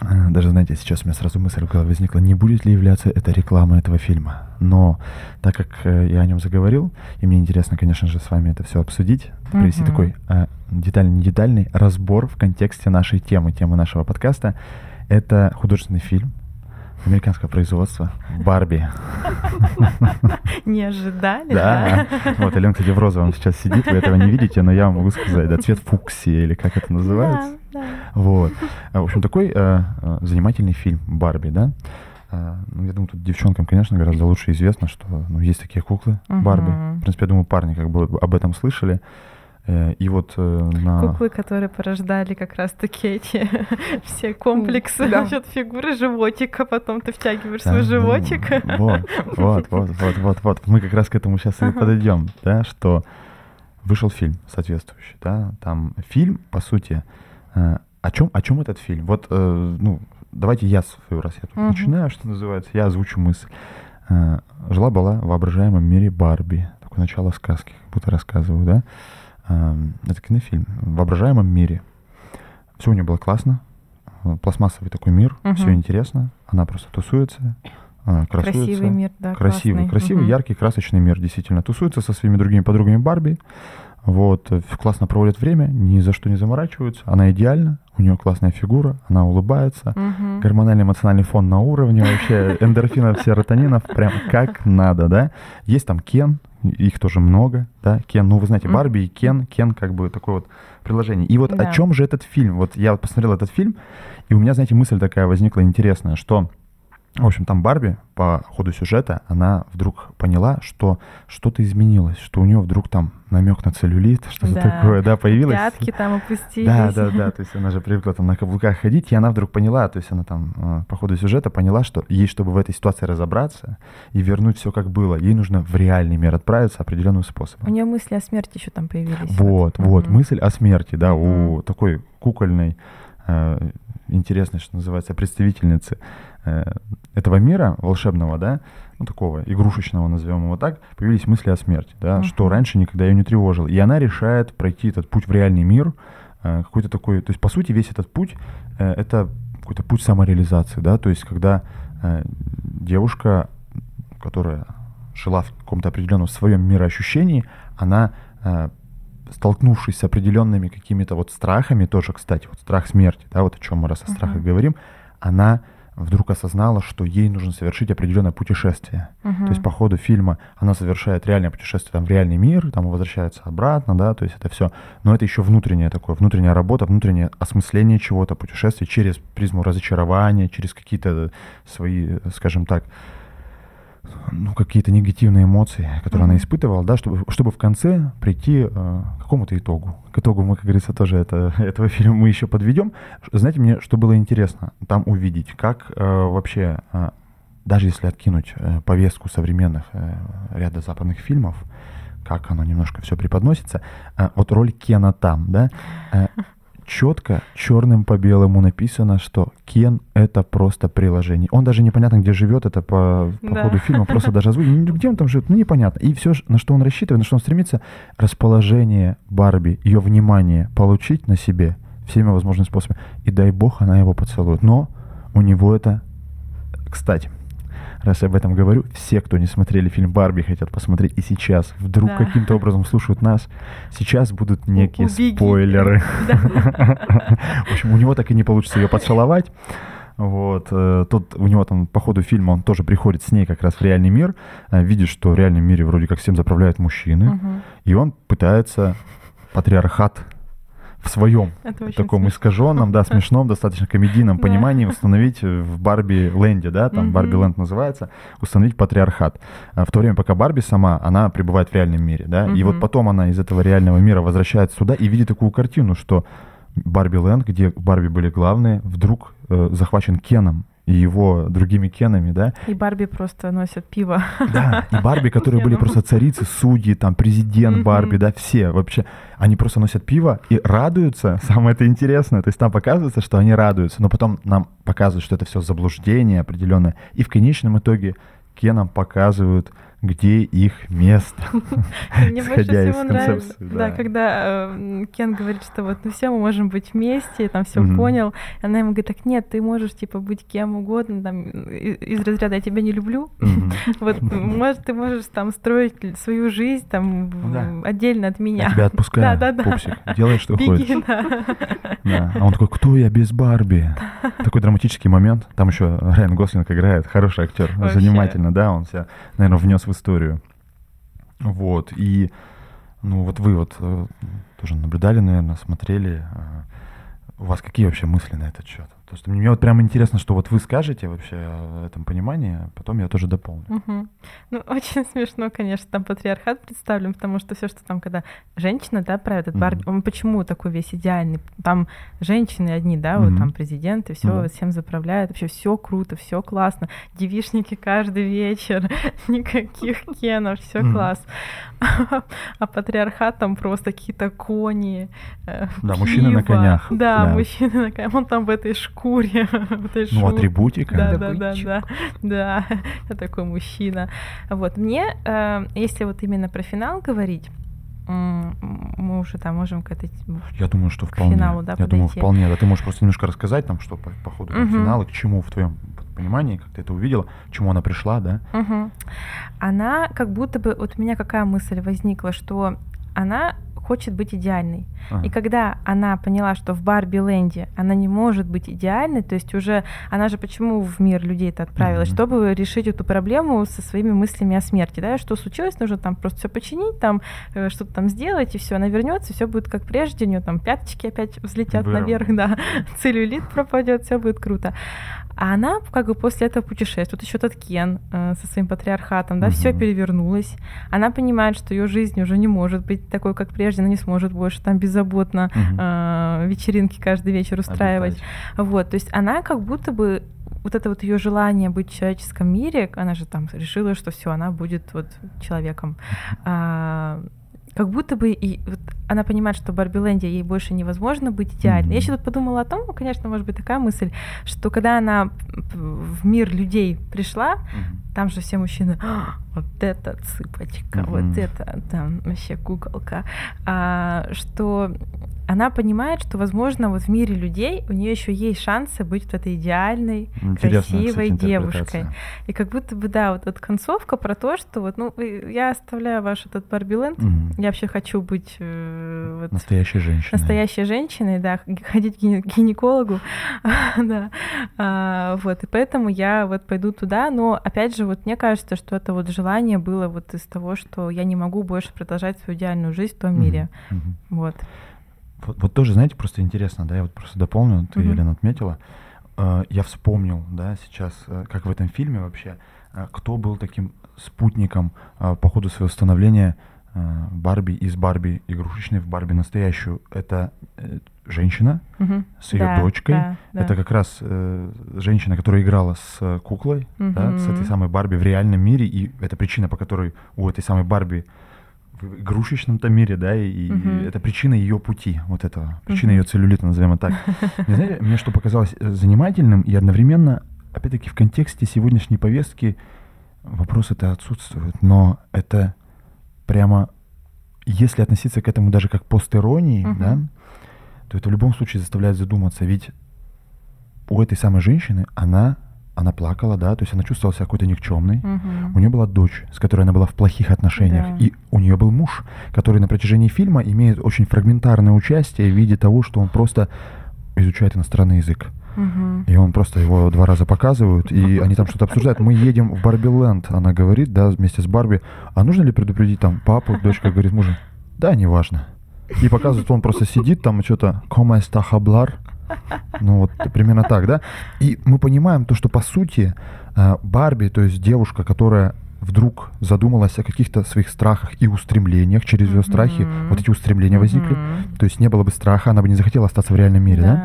э, даже, знаете, сейчас у меня сразу мысль в голове возникла, не будет ли являться это рекламой этого фильма. Но так как я о нем заговорил, и мне интересно, конечно же, с вами это все обсудить, провести Мгм. такой э, детальный, не детальный разбор в контексте нашей темы, темы нашего подкаста. Это художественный фильм американского производства «Барби». Не ожидали, Да. Вот, Элен, кстати, в розовом сейчас сидит, вы этого не видите, но я вам могу сказать, да, цвет фуксии, или как это называется. Да, да. Вот. А, В общем, такой э, э, занимательный фильм «Барби», да? А, Ну, я думаю, тут девчонкам, конечно, гораздо лучше известно, что ну, есть такие куклы Барби. В принципе, я думаю, парни как бы об этом слышали. Э, И вот э, на... Куклы, которые порождали как раз-таки эти все комплексы Да. насчет фигуры животика, потом ты втягиваешь Да, свой животик. Вот, вот, вот, вот, вот, вот. Мы как раз к этому сейчас и подойдем, да, что вышел фильм соответствующий, да, там фильм, по сути, э, о чем, о чем этот фильм? Вот, ну, давайте я свою раз я тут Мгм. начинаю, что называется, я озвучу мысль. Жила-была в воображаемом мире Барби, такое начало сказки, как будто рассказываю, да. Э, Это кинофильм. В воображаемом мире. Все у нее было классно, э, пластмассовый такой мир, Мгм. все интересно, она просто тусуется, э, красуется. Красивый мир, да, красивый, классный. красивый, Мгм. яркий, красочный мир, действительно. Тусуется со своими другими подругами Барби, вот, э, классно проводят время, ни за что не заморачиваются, она идеальна, у нее классная фигура, она улыбается, Мгм. гормональный эмоциональный фон на уровне вообще, эндорфинов, серотонинов, прям как надо, да. Есть там Кен, их тоже много, да, Кен, ну вы знаете. Барби и Кен, Кен как бы такое вот приложение. И вот Да. о чем же этот фильм? Вот я вот посмотрел этот фильм, и у меня, знаете, мысль такая возникла интересная, что в общем, там Барби по ходу сюжета, она вдруг поняла, что что-то изменилось, что у нее вдруг там намек на целлюлит, что-то Да. такое, да, появилось. Пятки там опустились. Да, да, да, то есть она же привыкла там на каблуках ходить, и она вдруг поняла, то есть она там э, по ходу сюжета поняла, что ей, чтобы в этой ситуации разобраться и вернуть все как было, ей нужно в реальный мир отправиться определенным У способом. нее мысли о смерти еще там появились. Вот, вот, Мгм. мысль о смерти, да, у Мгм. такой кукольной, э, интересной, что называется, представительницы этого мира волшебного, да, ну, такого игрушечного, назовем его так, появились мысли о смерти, да, что Мгм. раньше никогда ее не тревожило. И она решает пройти этот путь в реальный мир, э, какой-то такой, то есть, по сути, весь этот путь э, — это какой-то путь самореализации, да, то есть, когда э, девушка, которая жила в каком-то определенном своем мироощущении, она, э, столкнувшись с определенными какими-то вот страхами, тоже, кстати, вот страх смерти, да, вот о чем мы раз о страхах Мгм. говорим, она вдруг осознала, что ей нужно совершить определенное путешествие. Мгм. То есть по ходу фильма она совершает реальное путешествие там, в реальный мир, там возвращается обратно, да, то есть это все. Но это еще внутреннее такое, внутренняя работа, внутреннее осмысление чего-то, путешествие через призму разочарования, через какие-то свои, скажем так, ну, какие-то негативные эмоции, которые она Мгм. испытывала, да, чтобы, чтобы в конце прийти э, к какому-то итогу. К итогу мы, как говорится, тоже это, этого фильма мы еще подведем. Знаете, мне что было интересно там увидеть, как э, вообще, э, даже если откинуть э, повестку современных э, ряда западных фильмов, как оно немножко все преподносится, э, вот роль Кена там, да, э, четко черным по белому написано, что Кен это просто приложение. Он даже непонятно, где живет, это по, по Да. ходу фильма просто даже озвучено. Ну, Где он там живет, ну непонятно. И все, на что он рассчитывает, на что он стремится, расположение Барби, ее внимание получить на себе всеми возможными способами. И дай бог, она его поцелует. Но у него это, кстати, раз я об этом говорю, все, кто не смотрели фильм Барби, хотят посмотреть и сейчас вдруг Да. каким-то образом слушают нас, сейчас будут некие убеги. спойлеры. В общем, у него так и не получится ее поцеловать. Вот, э, тут у него там по ходу фильма он тоже приходит с ней как раз в реальный мир, э, видит, что в реальном мире вроде как всем заправляют мужчины, Мгм. и он пытается патриархат в своем Это таком смешно. искаженном, да, смешном, достаточно комедийном понимании установить в Барби Ленде, да, там. Барби Ленд называется, установить патриархат. А В то время, пока Барби сама, она пребывает в реальном мире, да, и вот потом она из этого реального мира возвращается сюда и видит такую картину, что Барби Ленд, где Барби были главные, вдруг э, захвачен Кеном и его другими Кенами, да, И Барби просто носят пиво. да, и Барби, которые были Кеном. просто царицы, судьи, там, президент. Барби, да, все вообще, они просто носят пиво и радуются, самое это интересное, то есть там показывается, что они радуются, но потом нам показывают, что это все заблуждение определенное, и в конечном итоге Кенам показывают, где их место, Мне больше всего нравится, концепции. да, когда э, Кен говорит, что вот ну все, мы можем быть вместе, там все понял. Она ему говорит, так нет, ты можешь типа быть кем угодно, там из разряда я тебя не люблю. Вот, может, ты можешь там строить свою жизнь там отдельно от меня. Я тебя отпускаю, Да, да, да. пупсик, делай, что хочешь. да. А он такой, кто я без Барби? Такой драматический момент. Там еще Райан Гослинг играет, хороший актер, занимательно, да, он себя, наверное, внес в историю. Вот, и, ну, вот вы вот э, тоже наблюдали, наверное, смотрели. э, У вас какие вообще мысли на этот счет? То есть мне вот прям интересно, что вот вы скажете вообще о этом понимании, а потом я тоже дополню. Мгм. Ну, очень смешно, конечно, там патриархат представлен, потому что все, что там, когда женщина, да, правит, этот Барби, Мгм. он почему такой весь идеальный? Там женщины одни, да, вот Мгм. там президенты, все Ну да. всем заправляют, вообще все круто, все классно, девишники каждый вечер, никаких кенов, все Мгм. класс. А патриархат там просто какие-то кони, э, Да, мужчины на конях, Да, да. мужчины на конях. Он там в этой шкуре, Ну, атрибутика. Да, Да, да, да, да, я такой мужчина. Вот мне, э, если вот именно про финал говорить, мы уже там можем к этой Я думаю, что вполне. финалу, да, я думаю, подойти. вполне. Да, ты можешь просто немножко рассказать там, что по, по ходу Мгм. финала, к чему в твоем понимании, как ты это увидела, к чему она пришла, да? Мгм. Она как будто бы, вот у меня какая мысль возникла, что она хочет быть идеальной. Ага. И когда она поняла, что в Барби Ленде она не может быть идеальной, то есть уже она же почему в мир людей это отправилась, mm-hmm. чтобы решить эту проблему со своими мыслями о смерти, да, что случилось, нужно там просто все починить, там э, что-то там сделать, и все, она вернется, все будет как прежде, у нее там пяточки опять взлетят Бэм. наверх, да, целлюлит пропадет, все будет круто. А она как бы после этого путешествует. Тут еще тот Кен э, со своим патриархатом, да, угу. все перевернулось. Она понимает, что ее жизнь уже не может быть такой, как прежде, она не сможет больше там беззаботно угу. э, вечеринки каждый вечер устраивать. Обитать. Вот, то есть она как будто бы вот это вот ее желание быть в человеческом мире, она же там решила, что все, она будет вот человеком. А, как будто бы и вот она понимает, что Барби Лэнде ей больше невозможно быть идеальной. Mm-hmm. Я еще тут подумала о том, конечно, может быть такая мысль, что когда она в мир людей пришла, mm-hmm. там же все мужчины, «А, вот это цыпочка, mm-hmm. вот это там вообще куколка, а, что она понимает, что, возможно, вот в мире людей у нее еще есть шансы быть вот этой идеальной, Интересная, красивой кстати, девушкой. И как будто бы, да, вот эта концовка про то, что вот, ну, я оставляю ваш этот Барби-ленд, mm-hmm. я вообще хочу быть э, вот, настоящей женщиной. Настоящей женщиной, да, ходить к гинекологу, да, а, вот, и поэтому я вот пойду туда, но, опять же, вот мне кажется, что это вот желание было вот из того, что я не могу больше продолжать свою идеальную жизнь в том мире, mm-hmm. вот. Вот, вот тоже, знаете, просто интересно, да, я вот просто дополню, ты, mm-hmm. Елена, отметила. Э, я вспомнил, да, сейчас, э, как в этом фильме вообще, э, кто был таким спутником по ходу своего становления Барби из Барби игрушечной в Барби настоящую. Это женщина угу. с ее да, дочкой. Да, да. Это как раз э, женщина, которая играла с куклой, угу. да, с этой самой Барби в реальном мире. И это причина, по которой у этой самой Барби в игрушечном-то мире, да, и, угу. и это причина ее пути, вот этого, причина угу. ее целлюлита, назовем это так. Не знаете, мне что показалось э, занимательным и одновременно, опять-таки, в контексте сегодняшней повестки вопрос это отсутствует, но это прямо, если относиться к этому даже как постеронии, угу. да, то это в любом случае заставляет задуматься, ведь у этой самой женщины она она плакала, да, то есть она чувствовала себя какой-то никчемной. Угу. У нее была дочь, с которой она была в плохих отношениях, да. и у нее был муж, который на протяжении фильма имеет очень фрагментарное участие в виде того, что он просто изучает иностранный язык. Угу. И он просто его два раза показывают, и они там что-то обсуждают. Мы едем в Барби Ленд, она говорит, да, вместе с Барби. А нужно ли предупредить там папу? Дочка говорит мужу, да, неважно. И показывает, он просто сидит там и что-то «Como está hablar?» Ну вот примерно так, да? И мы понимаем то, что по сути э, Барби, то есть девушка, которая вдруг задумалась о каких-то своих страхах и устремлениях, через ее страхи mm-hmm. вот эти устремления mm-hmm. возникли. То есть не было бы страха, она бы не захотела остаться в реальном мире, да? да?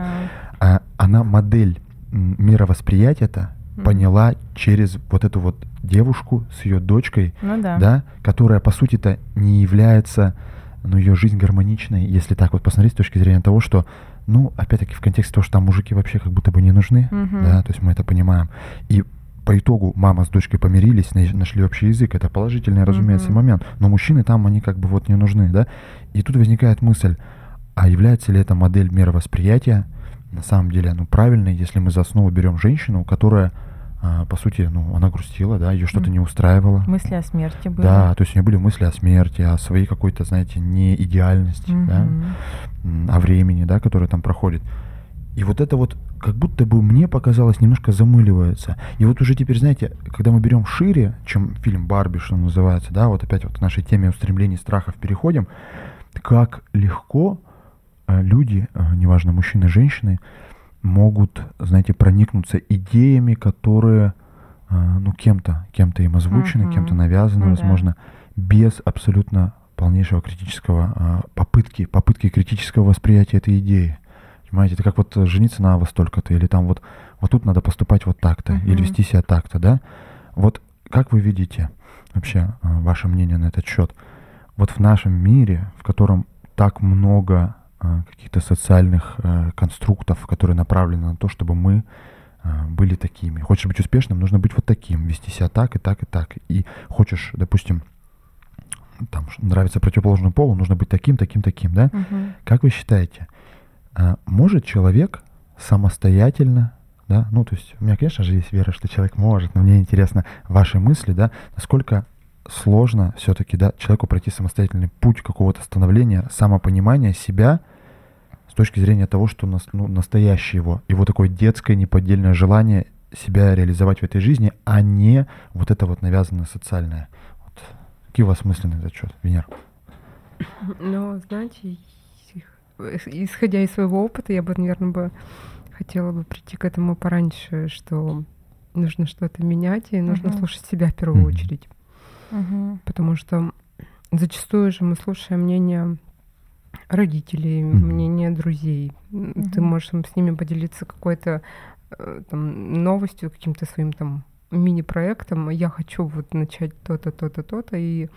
А она модель мировосприятия-то mm-hmm. поняла через вот эту вот девушку с ее дочкой, ну, да. да, которая по сути-то не является, ну, ее жизнь гармоничной, если так вот посмотреть с точки зрения того, что ну, опять-таки, в контексте того, что там мужики вообще как будто бы не нужны, uh-huh. да, то есть мы это понимаем. И по итогу мама с дочкой помирились, нашли общий язык. Это положительный, разумеется, uh-huh. момент. Но мужчины там, они как бы вот не нужны, да. И тут возникает мысль, а является ли это модель мировосприятия на самом деле, ну, правильной, если мы за основу берем женщину, которая по сути, ну, она грустила, да, ее что-то mm. не устраивало. Мысли о смерти были. Да, то есть у нее были мысли о смерти, о своей какой-то, знаете, неидеальности, mm-hmm. да, о времени, да, которое там проходит. И вот это вот как будто бы мне показалось немножко замыливается. И вот уже теперь, знаете, когда мы берем шире, чем фильм Барби, что называется, да, вот опять вот к нашей теме устремлений, страхов переходим, как легко э, люди, э, неважно, мужчины, женщины, могут, знаете, проникнуться идеями, которые, а, ну, кем-то, кем-то им озвучены, uh-huh. кем-то навязаны, uh-huh. возможно, без абсолютно полнейшего критического а, попытки, попытки критического восприятия этой идеи. Понимаете, это как вот жениться на вас только-то, или там вот, вот тут надо поступать вот так-то, uh-huh. или вести себя так-то, да? Вот как вы видите вообще а, ваше мнение на этот счет? Вот в нашем мире, в котором так много каких-то социальных э, конструктов, которые направлены на то, чтобы мы а, были такими. Хочешь быть успешным, нужно быть вот таким, вести себя так и так и так. И хочешь, допустим, там нравится противоположному полу, нужно быть таким, таким, таким, да? Угу. Как вы считаете, а, может человек самостоятельно, да, ну то есть у меня, конечно же, есть вера, что человек может, но мне интересно ваши мысли, да, насколько сложно все-таки, да, человеку пройти самостоятельный путь какого-то становления, самопонимания себя с точки зрения того, что нас, ну, настоящее его, его такое детское неподдельное желание себя реализовать в этой жизни, а не вот это вот навязанное социальное. Вот. Какие у вас мысли на этот счет, Венера? Ну, знаете, исходя из своего опыта, я бы, наверное, бы хотела бы прийти к этому пораньше, что нужно что-то менять, и нужно uh-huh. слушать себя в первую uh-huh. очередь. Uh-huh. Потому что зачастую же мы слушаем мнение родителей, uh-huh. мнение друзей. Uh-huh. Ты можешь с ними поделиться какой-то э, там, новостью, каким-то своим там мини-проектом. Я хочу вот начать то-то, то-то, то-то, и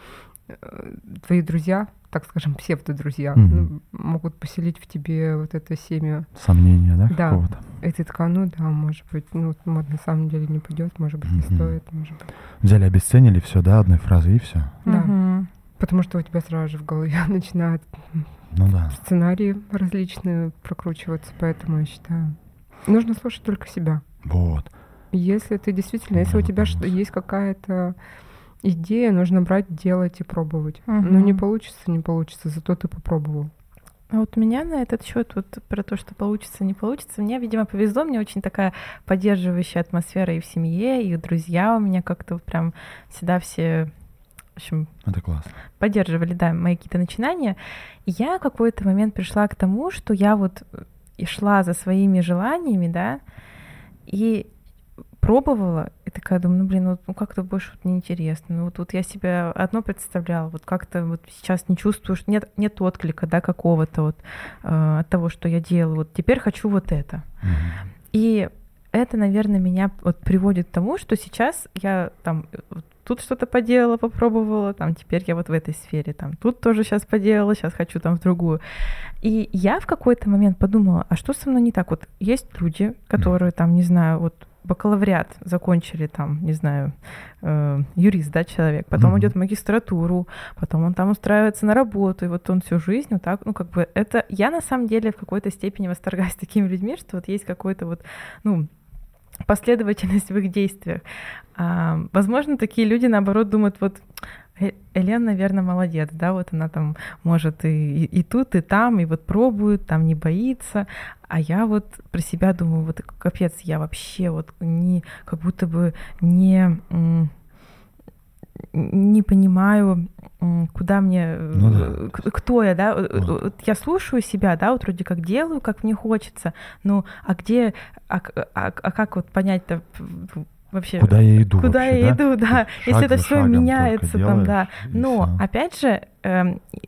э, твои друзья так скажем, псевдо-друзья угу. могут поселить в тебе вот это семя. Сомнения, да? Да. Какого-то? И ты такая, ну да, может быть, ну вот на самом деле не пойдет, может быть, не угу. стоит, может быть. Взяли, обесценили все, да, одной фразой и все. Да. Угу. Потому что у тебя сразу же в голове начинают ну, да. сценарии различные прокручиваться, поэтому я считаю, нужно слушать только себя. Вот. Если ты действительно, если у тебя что, есть какая-то идея, нужно брать, делать и пробовать. Угу. Ну, не получится, не получится, зато ты попробовал. А вот у меня на этот счет вот про то, что получится, не получится, мне, видимо, повезло, мне очень такая поддерживающая атмосфера и в семье, и друзья у меня как-то прям всегда все в общем, это классно. Поддерживали, да, мои какие-то начинания. И я в какой-то момент пришла к тому, что я вот и шла за своими желаниями, да, и пробовала, и такая думаю, ну блин, ну, ну как-то больше вот неинтересно. Ну вот, вот я себя одно представляла, вот как-то вот сейчас не чувствую, что нет, нет отклика, да, какого-то вот э, от того, что я делаю. Вот теперь хочу вот это. Mm-hmm. И это, наверное, меня вот приводит к тому, что сейчас я там тут что-то поделала, попробовала, там теперь я вот в этой сфере, там тут тоже сейчас поделала, сейчас хочу там в другую. И я в какой-то момент подумала, а что со мной не так? Вот есть люди, которые там, не знаю, вот бакалавриат закончили там, не знаю, э, юрист, да, человек, потом mm-hmm. идет в магистратуру, потом он там устраивается на работу, и вот он всю жизнь вот так, ну, как бы это... Я на самом деле в какой-то степени восторгаюсь такими людьми, что вот есть какой-то вот, ну, последовательность в их действиях. А, возможно, такие люди, наоборот, думают, вот Э, Элен, наверное, молодец, да, вот она там может и, и, и тут, и там, и вот пробует, там не боится, а я вот про себя думаю, вот капец, я вообще вот не, как будто бы не, не понимаю, куда мне, ну, да. кто я, да, вот. я слушаю себя, да, вот вроде как делаю, как мне хочется, ну, а где, а, а, а как вот понять-то, вообще. Куда я иду? Куда вообще, я да? иду, да. Шаг Если это все меняется, там, да. Но все. опять же, э,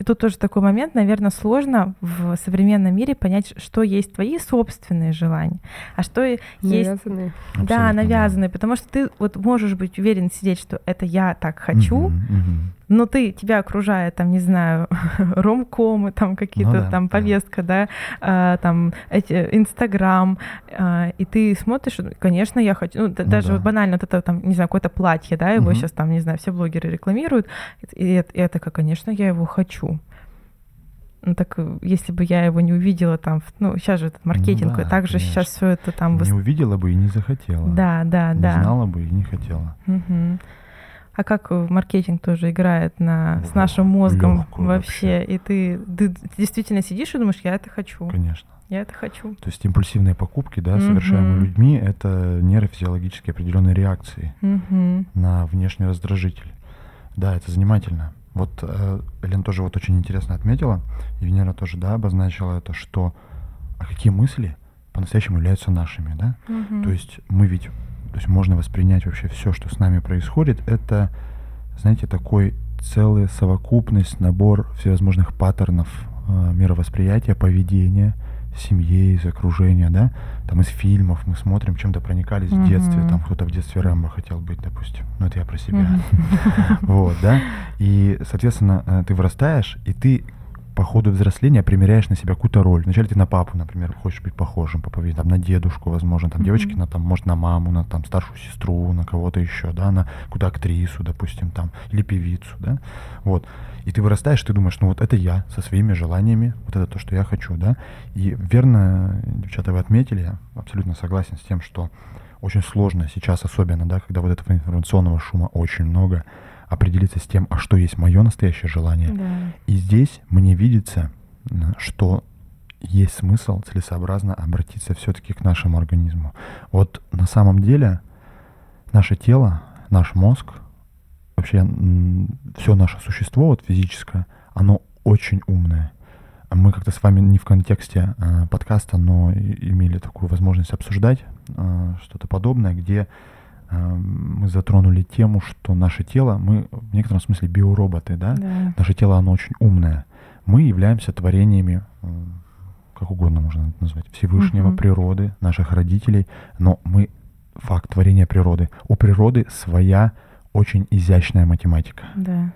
тут тоже такой момент, наверное, сложно в современном мире понять, что есть твои собственные желания, а что навязанные. есть. Абсолютно, да, навязанные, да. потому что ты вот можешь быть уверен сидеть, что это я так хочу, угу, угу но ты, тебя окружает, там, не знаю, ромкомы, там какие-то ну, да, там повестка, да, да а, там эти, Инстаграм, а, и ты смотришь, конечно, я хочу, ну, ну даже да. вот банально вот это там, не знаю, какое-то платье, да, его угу. сейчас там, не знаю, все блогеры рекламируют, и, и, и это, конечно, я его хочу. Ну так, если бы я его не увидела там, ну сейчас же этот маркетинг, ну, да, также конечно. сейчас все это там... Не увидела бы и не захотела. Да, да, не да. Не знала бы и не хотела. Угу а как маркетинг тоже играет на, с нашим мозгом вообще. вообще. И ты, ты действительно сидишь и думаешь, я это хочу. Конечно. Я это хочу. То есть импульсивные покупки, да, совершаемые mm людьми, это нейрофизиологические определенные реакции mm на внешний раздражитель. Да, это занимательно. Вот э, Лен тоже вот очень интересно отметила, и Венера тоже, да, обозначила это, что а какие мысли по-настоящему являются нашими, да? mm То есть мы ведь то есть можно воспринять вообще все, что с нами происходит. Это, знаете, такой целый совокупность, набор всевозможных паттернов э, мировосприятия, поведения в семье, из окружения, да, там из фильмов мы смотрим, чем-то проникались mm-hmm. в детстве, там кто-то в детстве Рэмбо хотел быть, допустим, ну это я про себя, mm-hmm. вот, да, и, соответственно, э, ты вырастаешь, и ты по ходу взросления примеряешь на себя какую-то роль. Вначале ты на папу, например, хочешь быть похожим по поведению, там, на дедушку, возможно, там, mm-hmm. девочки, на, там, может, на маму, на, там, старшую сестру, на кого-то еще, да, на какую-то актрису, допустим, там, или певицу, да, вот. И ты вырастаешь, ты думаешь, ну вот это я со своими желаниями, вот это то, что я хочу, да. И верно, девчата, вы отметили, я абсолютно согласен с тем, что очень сложно сейчас, особенно, да, когда вот этого информационного шума очень много, определиться с тем, а что есть мое настоящее желание. Да. И здесь мне видится, что есть смысл целесообразно обратиться все-таки к нашему организму. Вот на самом деле наше тело, наш мозг, вообще все наше существо, вот физическое, оно очень умное. Мы как-то с вами не в контексте э, подкаста, но имели такую возможность обсуждать э, что-то подобное, где мы затронули тему, что наше тело, мы в некотором смысле биороботы, да? Да. Наше тело, оно очень умное. Мы являемся творениями, как угодно можно назвать, Всевышнего, Мгм. природы, наших родителей, но мы факт творения природы. У природы своя очень изящная математика Да.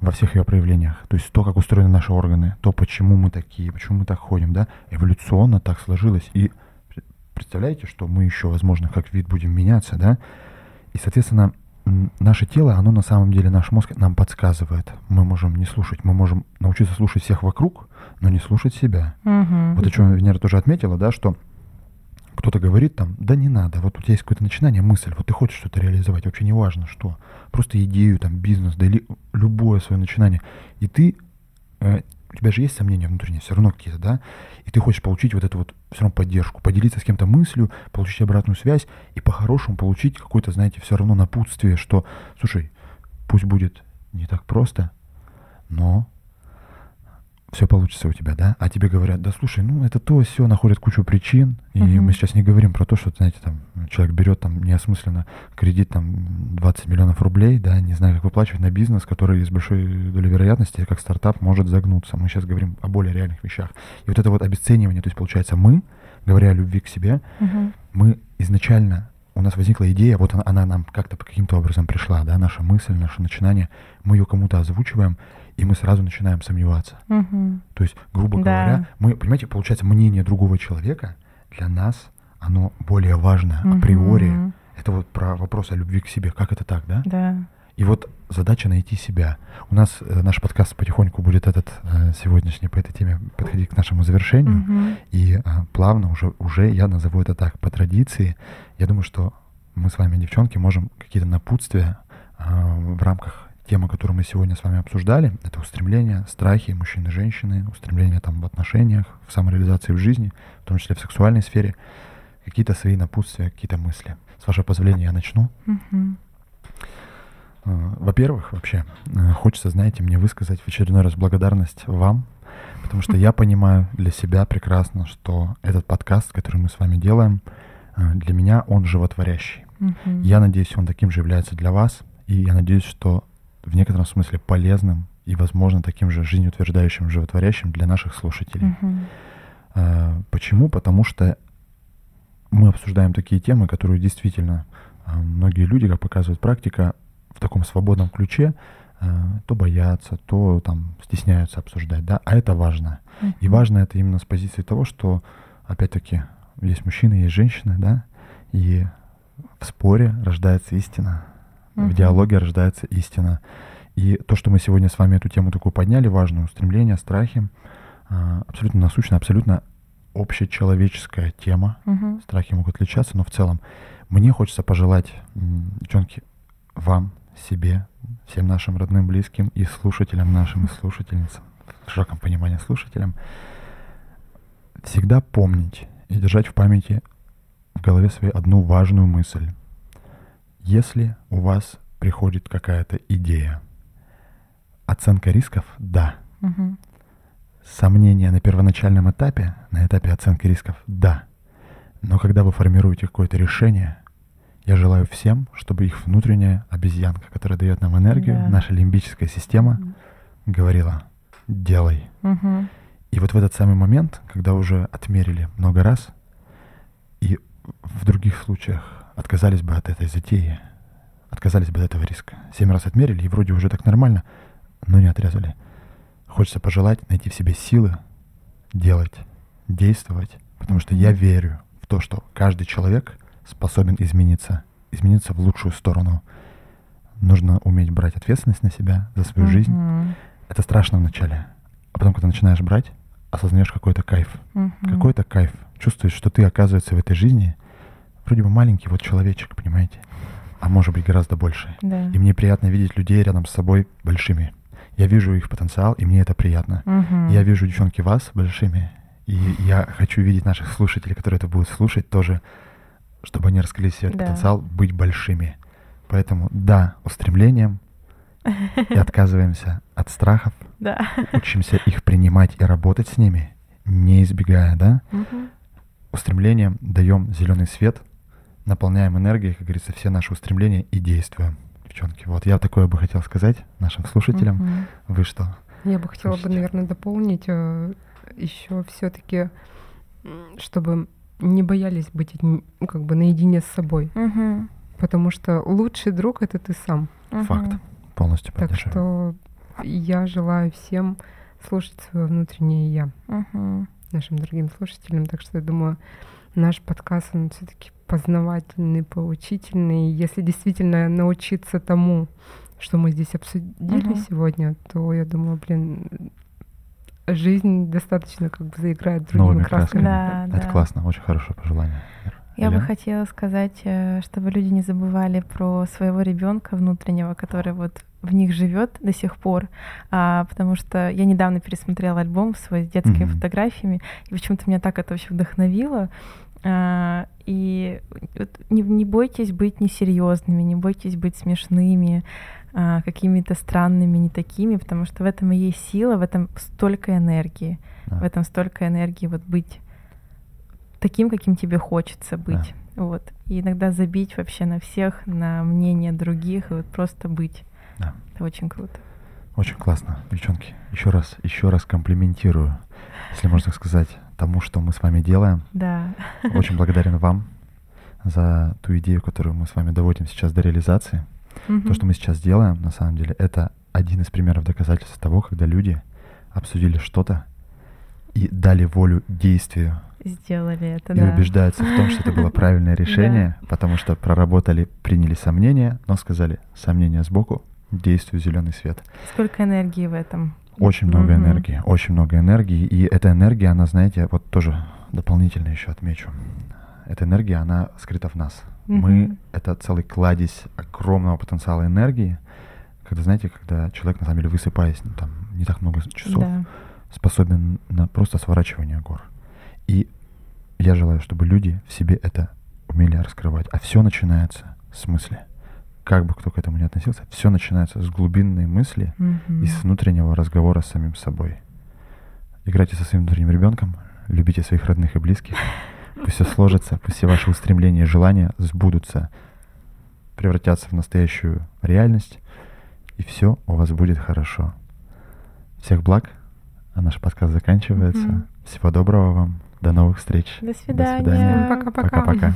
во всех ее проявлениях. То есть то, как устроены наши органы, то, почему мы такие, почему мы так ходим, да, эволюционно так сложилось. И пр- представляете, что мы еще, возможно, как вид будем меняться, да? И, соответственно, наше тело, оно на самом деле, наш мозг нам подсказывает. Мы можем не слушать, мы можем научиться слушать всех вокруг, но не слушать себя. Мгм. Вот о чем Венера тоже отметила, да, что кто-то говорит там, да не надо, вот у тебя есть какое-то начинание, мысль, вот ты хочешь что-то реализовать, вообще не важно что, просто идею, там, бизнес, да или любое свое начинание, и ты, э, у тебя же есть сомнения внутренние, все равно какие-то, да, и ты хочешь получить вот эту вот все равно поддержку, поделиться с кем-то мыслью, получить обратную связь и по-хорошему получить какое-то, знаете, все равно напутствие, что, слушай, пусть будет не так просто, но все получится у тебя, да? А тебе говорят, да слушай, ну это то, все, находят кучу причин, и Мгм. мы сейчас не говорим про то, что, знаете, там человек берет там неосмысленно кредит там 20 миллионов рублей, да, не знаю, как выплачивать на бизнес, который с большой долей вероятности, как стартап, может загнуться. Мы сейчас говорим о более реальных вещах. И вот это вот обесценивание, то есть получается мы, говоря о любви к себе, Мгм. мы изначально, у нас возникла идея, вот она, она нам как-то каким-то образом пришла, да, наша мысль, наше начинание, мы ее кому-то озвучиваем, и мы сразу начинаем сомневаться. Мгм. То есть, грубо Да. говоря, мы, понимаете, получается, мнение другого человека для нас, оно более важно априори. Мгм. Это вот про вопрос о любви к себе. Как это так, да? Да. И вот задача найти себя. У нас э, наш подкаст потихоньку будет этот э, сегодняшний по этой теме подходить к нашему завершению. Мгм. И а, плавно уже, уже я назову это так, по традиции. Я думаю, что мы с вами, девчонки, можем какие-то напутствия а, в рамках темы, которую мы сегодня с вами обсуждали. Это устремления, страхи мужчин и женщины, устремления там в отношениях, в самореализации в жизни, в том числе в сексуальной сфере. Какие-то свои напутствия, какие-то мысли. С вашего позволения я начну. А, Во-первых, вообще, э, хочется, знаете, мне высказать в очередной раз благодарность вам, потому что я понимаю для себя прекрасно, что этот подкаст, который мы с вами делаем, э, для меня он животворящий. Мгм. Я надеюсь, он таким же является для вас, и я надеюсь, что в некотором смысле полезным и, возможно, таким же жизнеутверждающим, животворящим для наших слушателей. Э, Почему? Потому что мы обсуждаем такие темы, которые действительно э, многие люди, как показывает практика, в таком свободном ключе э, то боятся, то там стесняются обсуждать, да, а это важно. И важно это именно с позиции того, что, опять-таки, есть мужчины, есть женщины, да, и в споре рождается истина, в диалоге рождается истина. И то, что мы сегодня с вами эту тему такую подняли, важную, устремления, страхи, а, абсолютно насущная, абсолютно общечеловеческая тема. Мгм. Страхи могут отличаться, но в целом мне хочется пожелать, девчонки, вам, себе, всем нашим родным, близким и слушателям нашим, и слушательницам, в широком понимании слушателям, всегда помнить и держать в памяти в голове своей одну важную мысль. Если у вас приходит какая-то идея, оценка рисков – да. Мгм. Сомнения на первоначальном этапе, на этапе оценки рисков – да. Но когда вы формируете какое-то решение, я желаю всем, чтобы их внутренняя обезьянка, которая дает нам энергию, Да. наша лимбическая система, говорила «делай». Мгм. И вот в этот самый момент, когда уже отмерили много раз, и в других случаях отказались бы от этой затеи, отказались бы от этого риска. Семь раз отмерили, и вроде уже так нормально, но не отрезали. Хочется пожелать найти в себе силы делать, действовать, потому что я верю в то, что каждый человек способен измениться, измениться в лучшую сторону. Нужно уметь брать ответственность на себя, за свою жизнь. Мгм. Это страшно вначале. А потом, когда начинаешь брать, осознаешь какой-то кайф. Мгм. Какой-то кайф. Чувствуешь, что ты, оказывается, в этой жизни вроде бы маленький вот человечек, понимаете? а может быть гораздо больше. Да. И мне приятно видеть людей рядом с собой большими. Я вижу их потенциал, и мне это приятно. Мгм. Я вижу, девчонки, вас большими, и я хочу видеть наших слушателей, которые это будут слушать, тоже, чтобы они раскрыли себе Да. потенциал быть большими. Поэтому да, устремлением и отказываемся от страхов, Да. учимся их принимать и работать с ними, не избегая, да? Мгм. Устремлением даем зеленый свет, наполняем энергией, как говорится, все наши устремления и действуем. Девчонки, вот я такое бы хотел сказать нашим слушателям. Мгм. Вы что? Я бы хотела бы, Слушайте. наверное, дополнить еще все-таки, чтобы не боялись быть ну, как бы наедине с собой, Мгм. потому что лучший друг это ты сам. Факт. Мгм. Полностью Так поддерживаю. что я желаю всем слушать свое внутреннее я, Мгм. нашим дорогим слушателям. Так что я думаю, наш подкаст, он все-таки познавательный, поучительный. Если действительно научиться тому, что мы здесь обсудили Мгм. сегодня, то я думаю, блин, жизнь достаточно как бы заиграет другими Новыми красками. Да, Это да. классно, очень хорошее пожелание. Я бы хотела сказать, э, чтобы люди не забывали про своего ребенка внутреннего, который вот в них живет до сих пор, а, потому что я недавно пересмотрела альбом свой с детскими Мгм. фотографиями, и почему-то меня так это вообще вдохновило. А, И вот не, не бойтесь быть несерьезными, не бойтесь быть смешными, а, какими-то странными, не такими, потому что в этом и есть сила, в этом столько энергии, Да. в этом столько энергии вот быть таким, каким тебе хочется быть. Вот. И иногда забить вообще на всех, на мнение других, и вот просто быть. Да. Это очень круто. Очень классно, девчонки. Еще раз, еще раз комплиментирую, если можно так сказать, тому, что мы с вами делаем. Да. Очень благодарен вам за ту идею, которую мы с вами доводим сейчас до реализации. То, что мы сейчас делаем, на самом деле, это один из примеров доказательств того, когда люди обсудили что-то и дали волю действию Сделали это, и да. убеждаются в том, что это было правильное решение, потому что проработали, приняли сомнения, но сказали сомнения сбоку, действию зеленый свет. Сколько энергии в этом. Очень много энергии, очень много энергии. И эта энергия, она, знаете, вот тоже дополнительно еще отмечу. Эта энергия, она скрыта в нас. Мы это целый кладезь огромного потенциала энергии. Когда, знаете, когда человек, на самом деле, высыпаясь, ну, там, не так много часов, Да. способен на просто сворачивание гор. И я желаю, чтобы люди в себе это умели раскрывать. А все начинается с мысли. Как бы кто к этому ни относился, все начинается с глубинной мысли Мгм. и с внутреннего разговора с самим собой. Играйте со своим внутренним ребенком, любите своих родных и близких. Пусть все сложится, пусть все ваши устремления и желания сбудутся, превратятся в настоящую реальность, и все у вас будет хорошо. Всех благ, а наш подкаст заканчивается. Мгм. Всего доброго вам, до новых встреч. До свидания. свидания. Пока-пока. Пока-пока.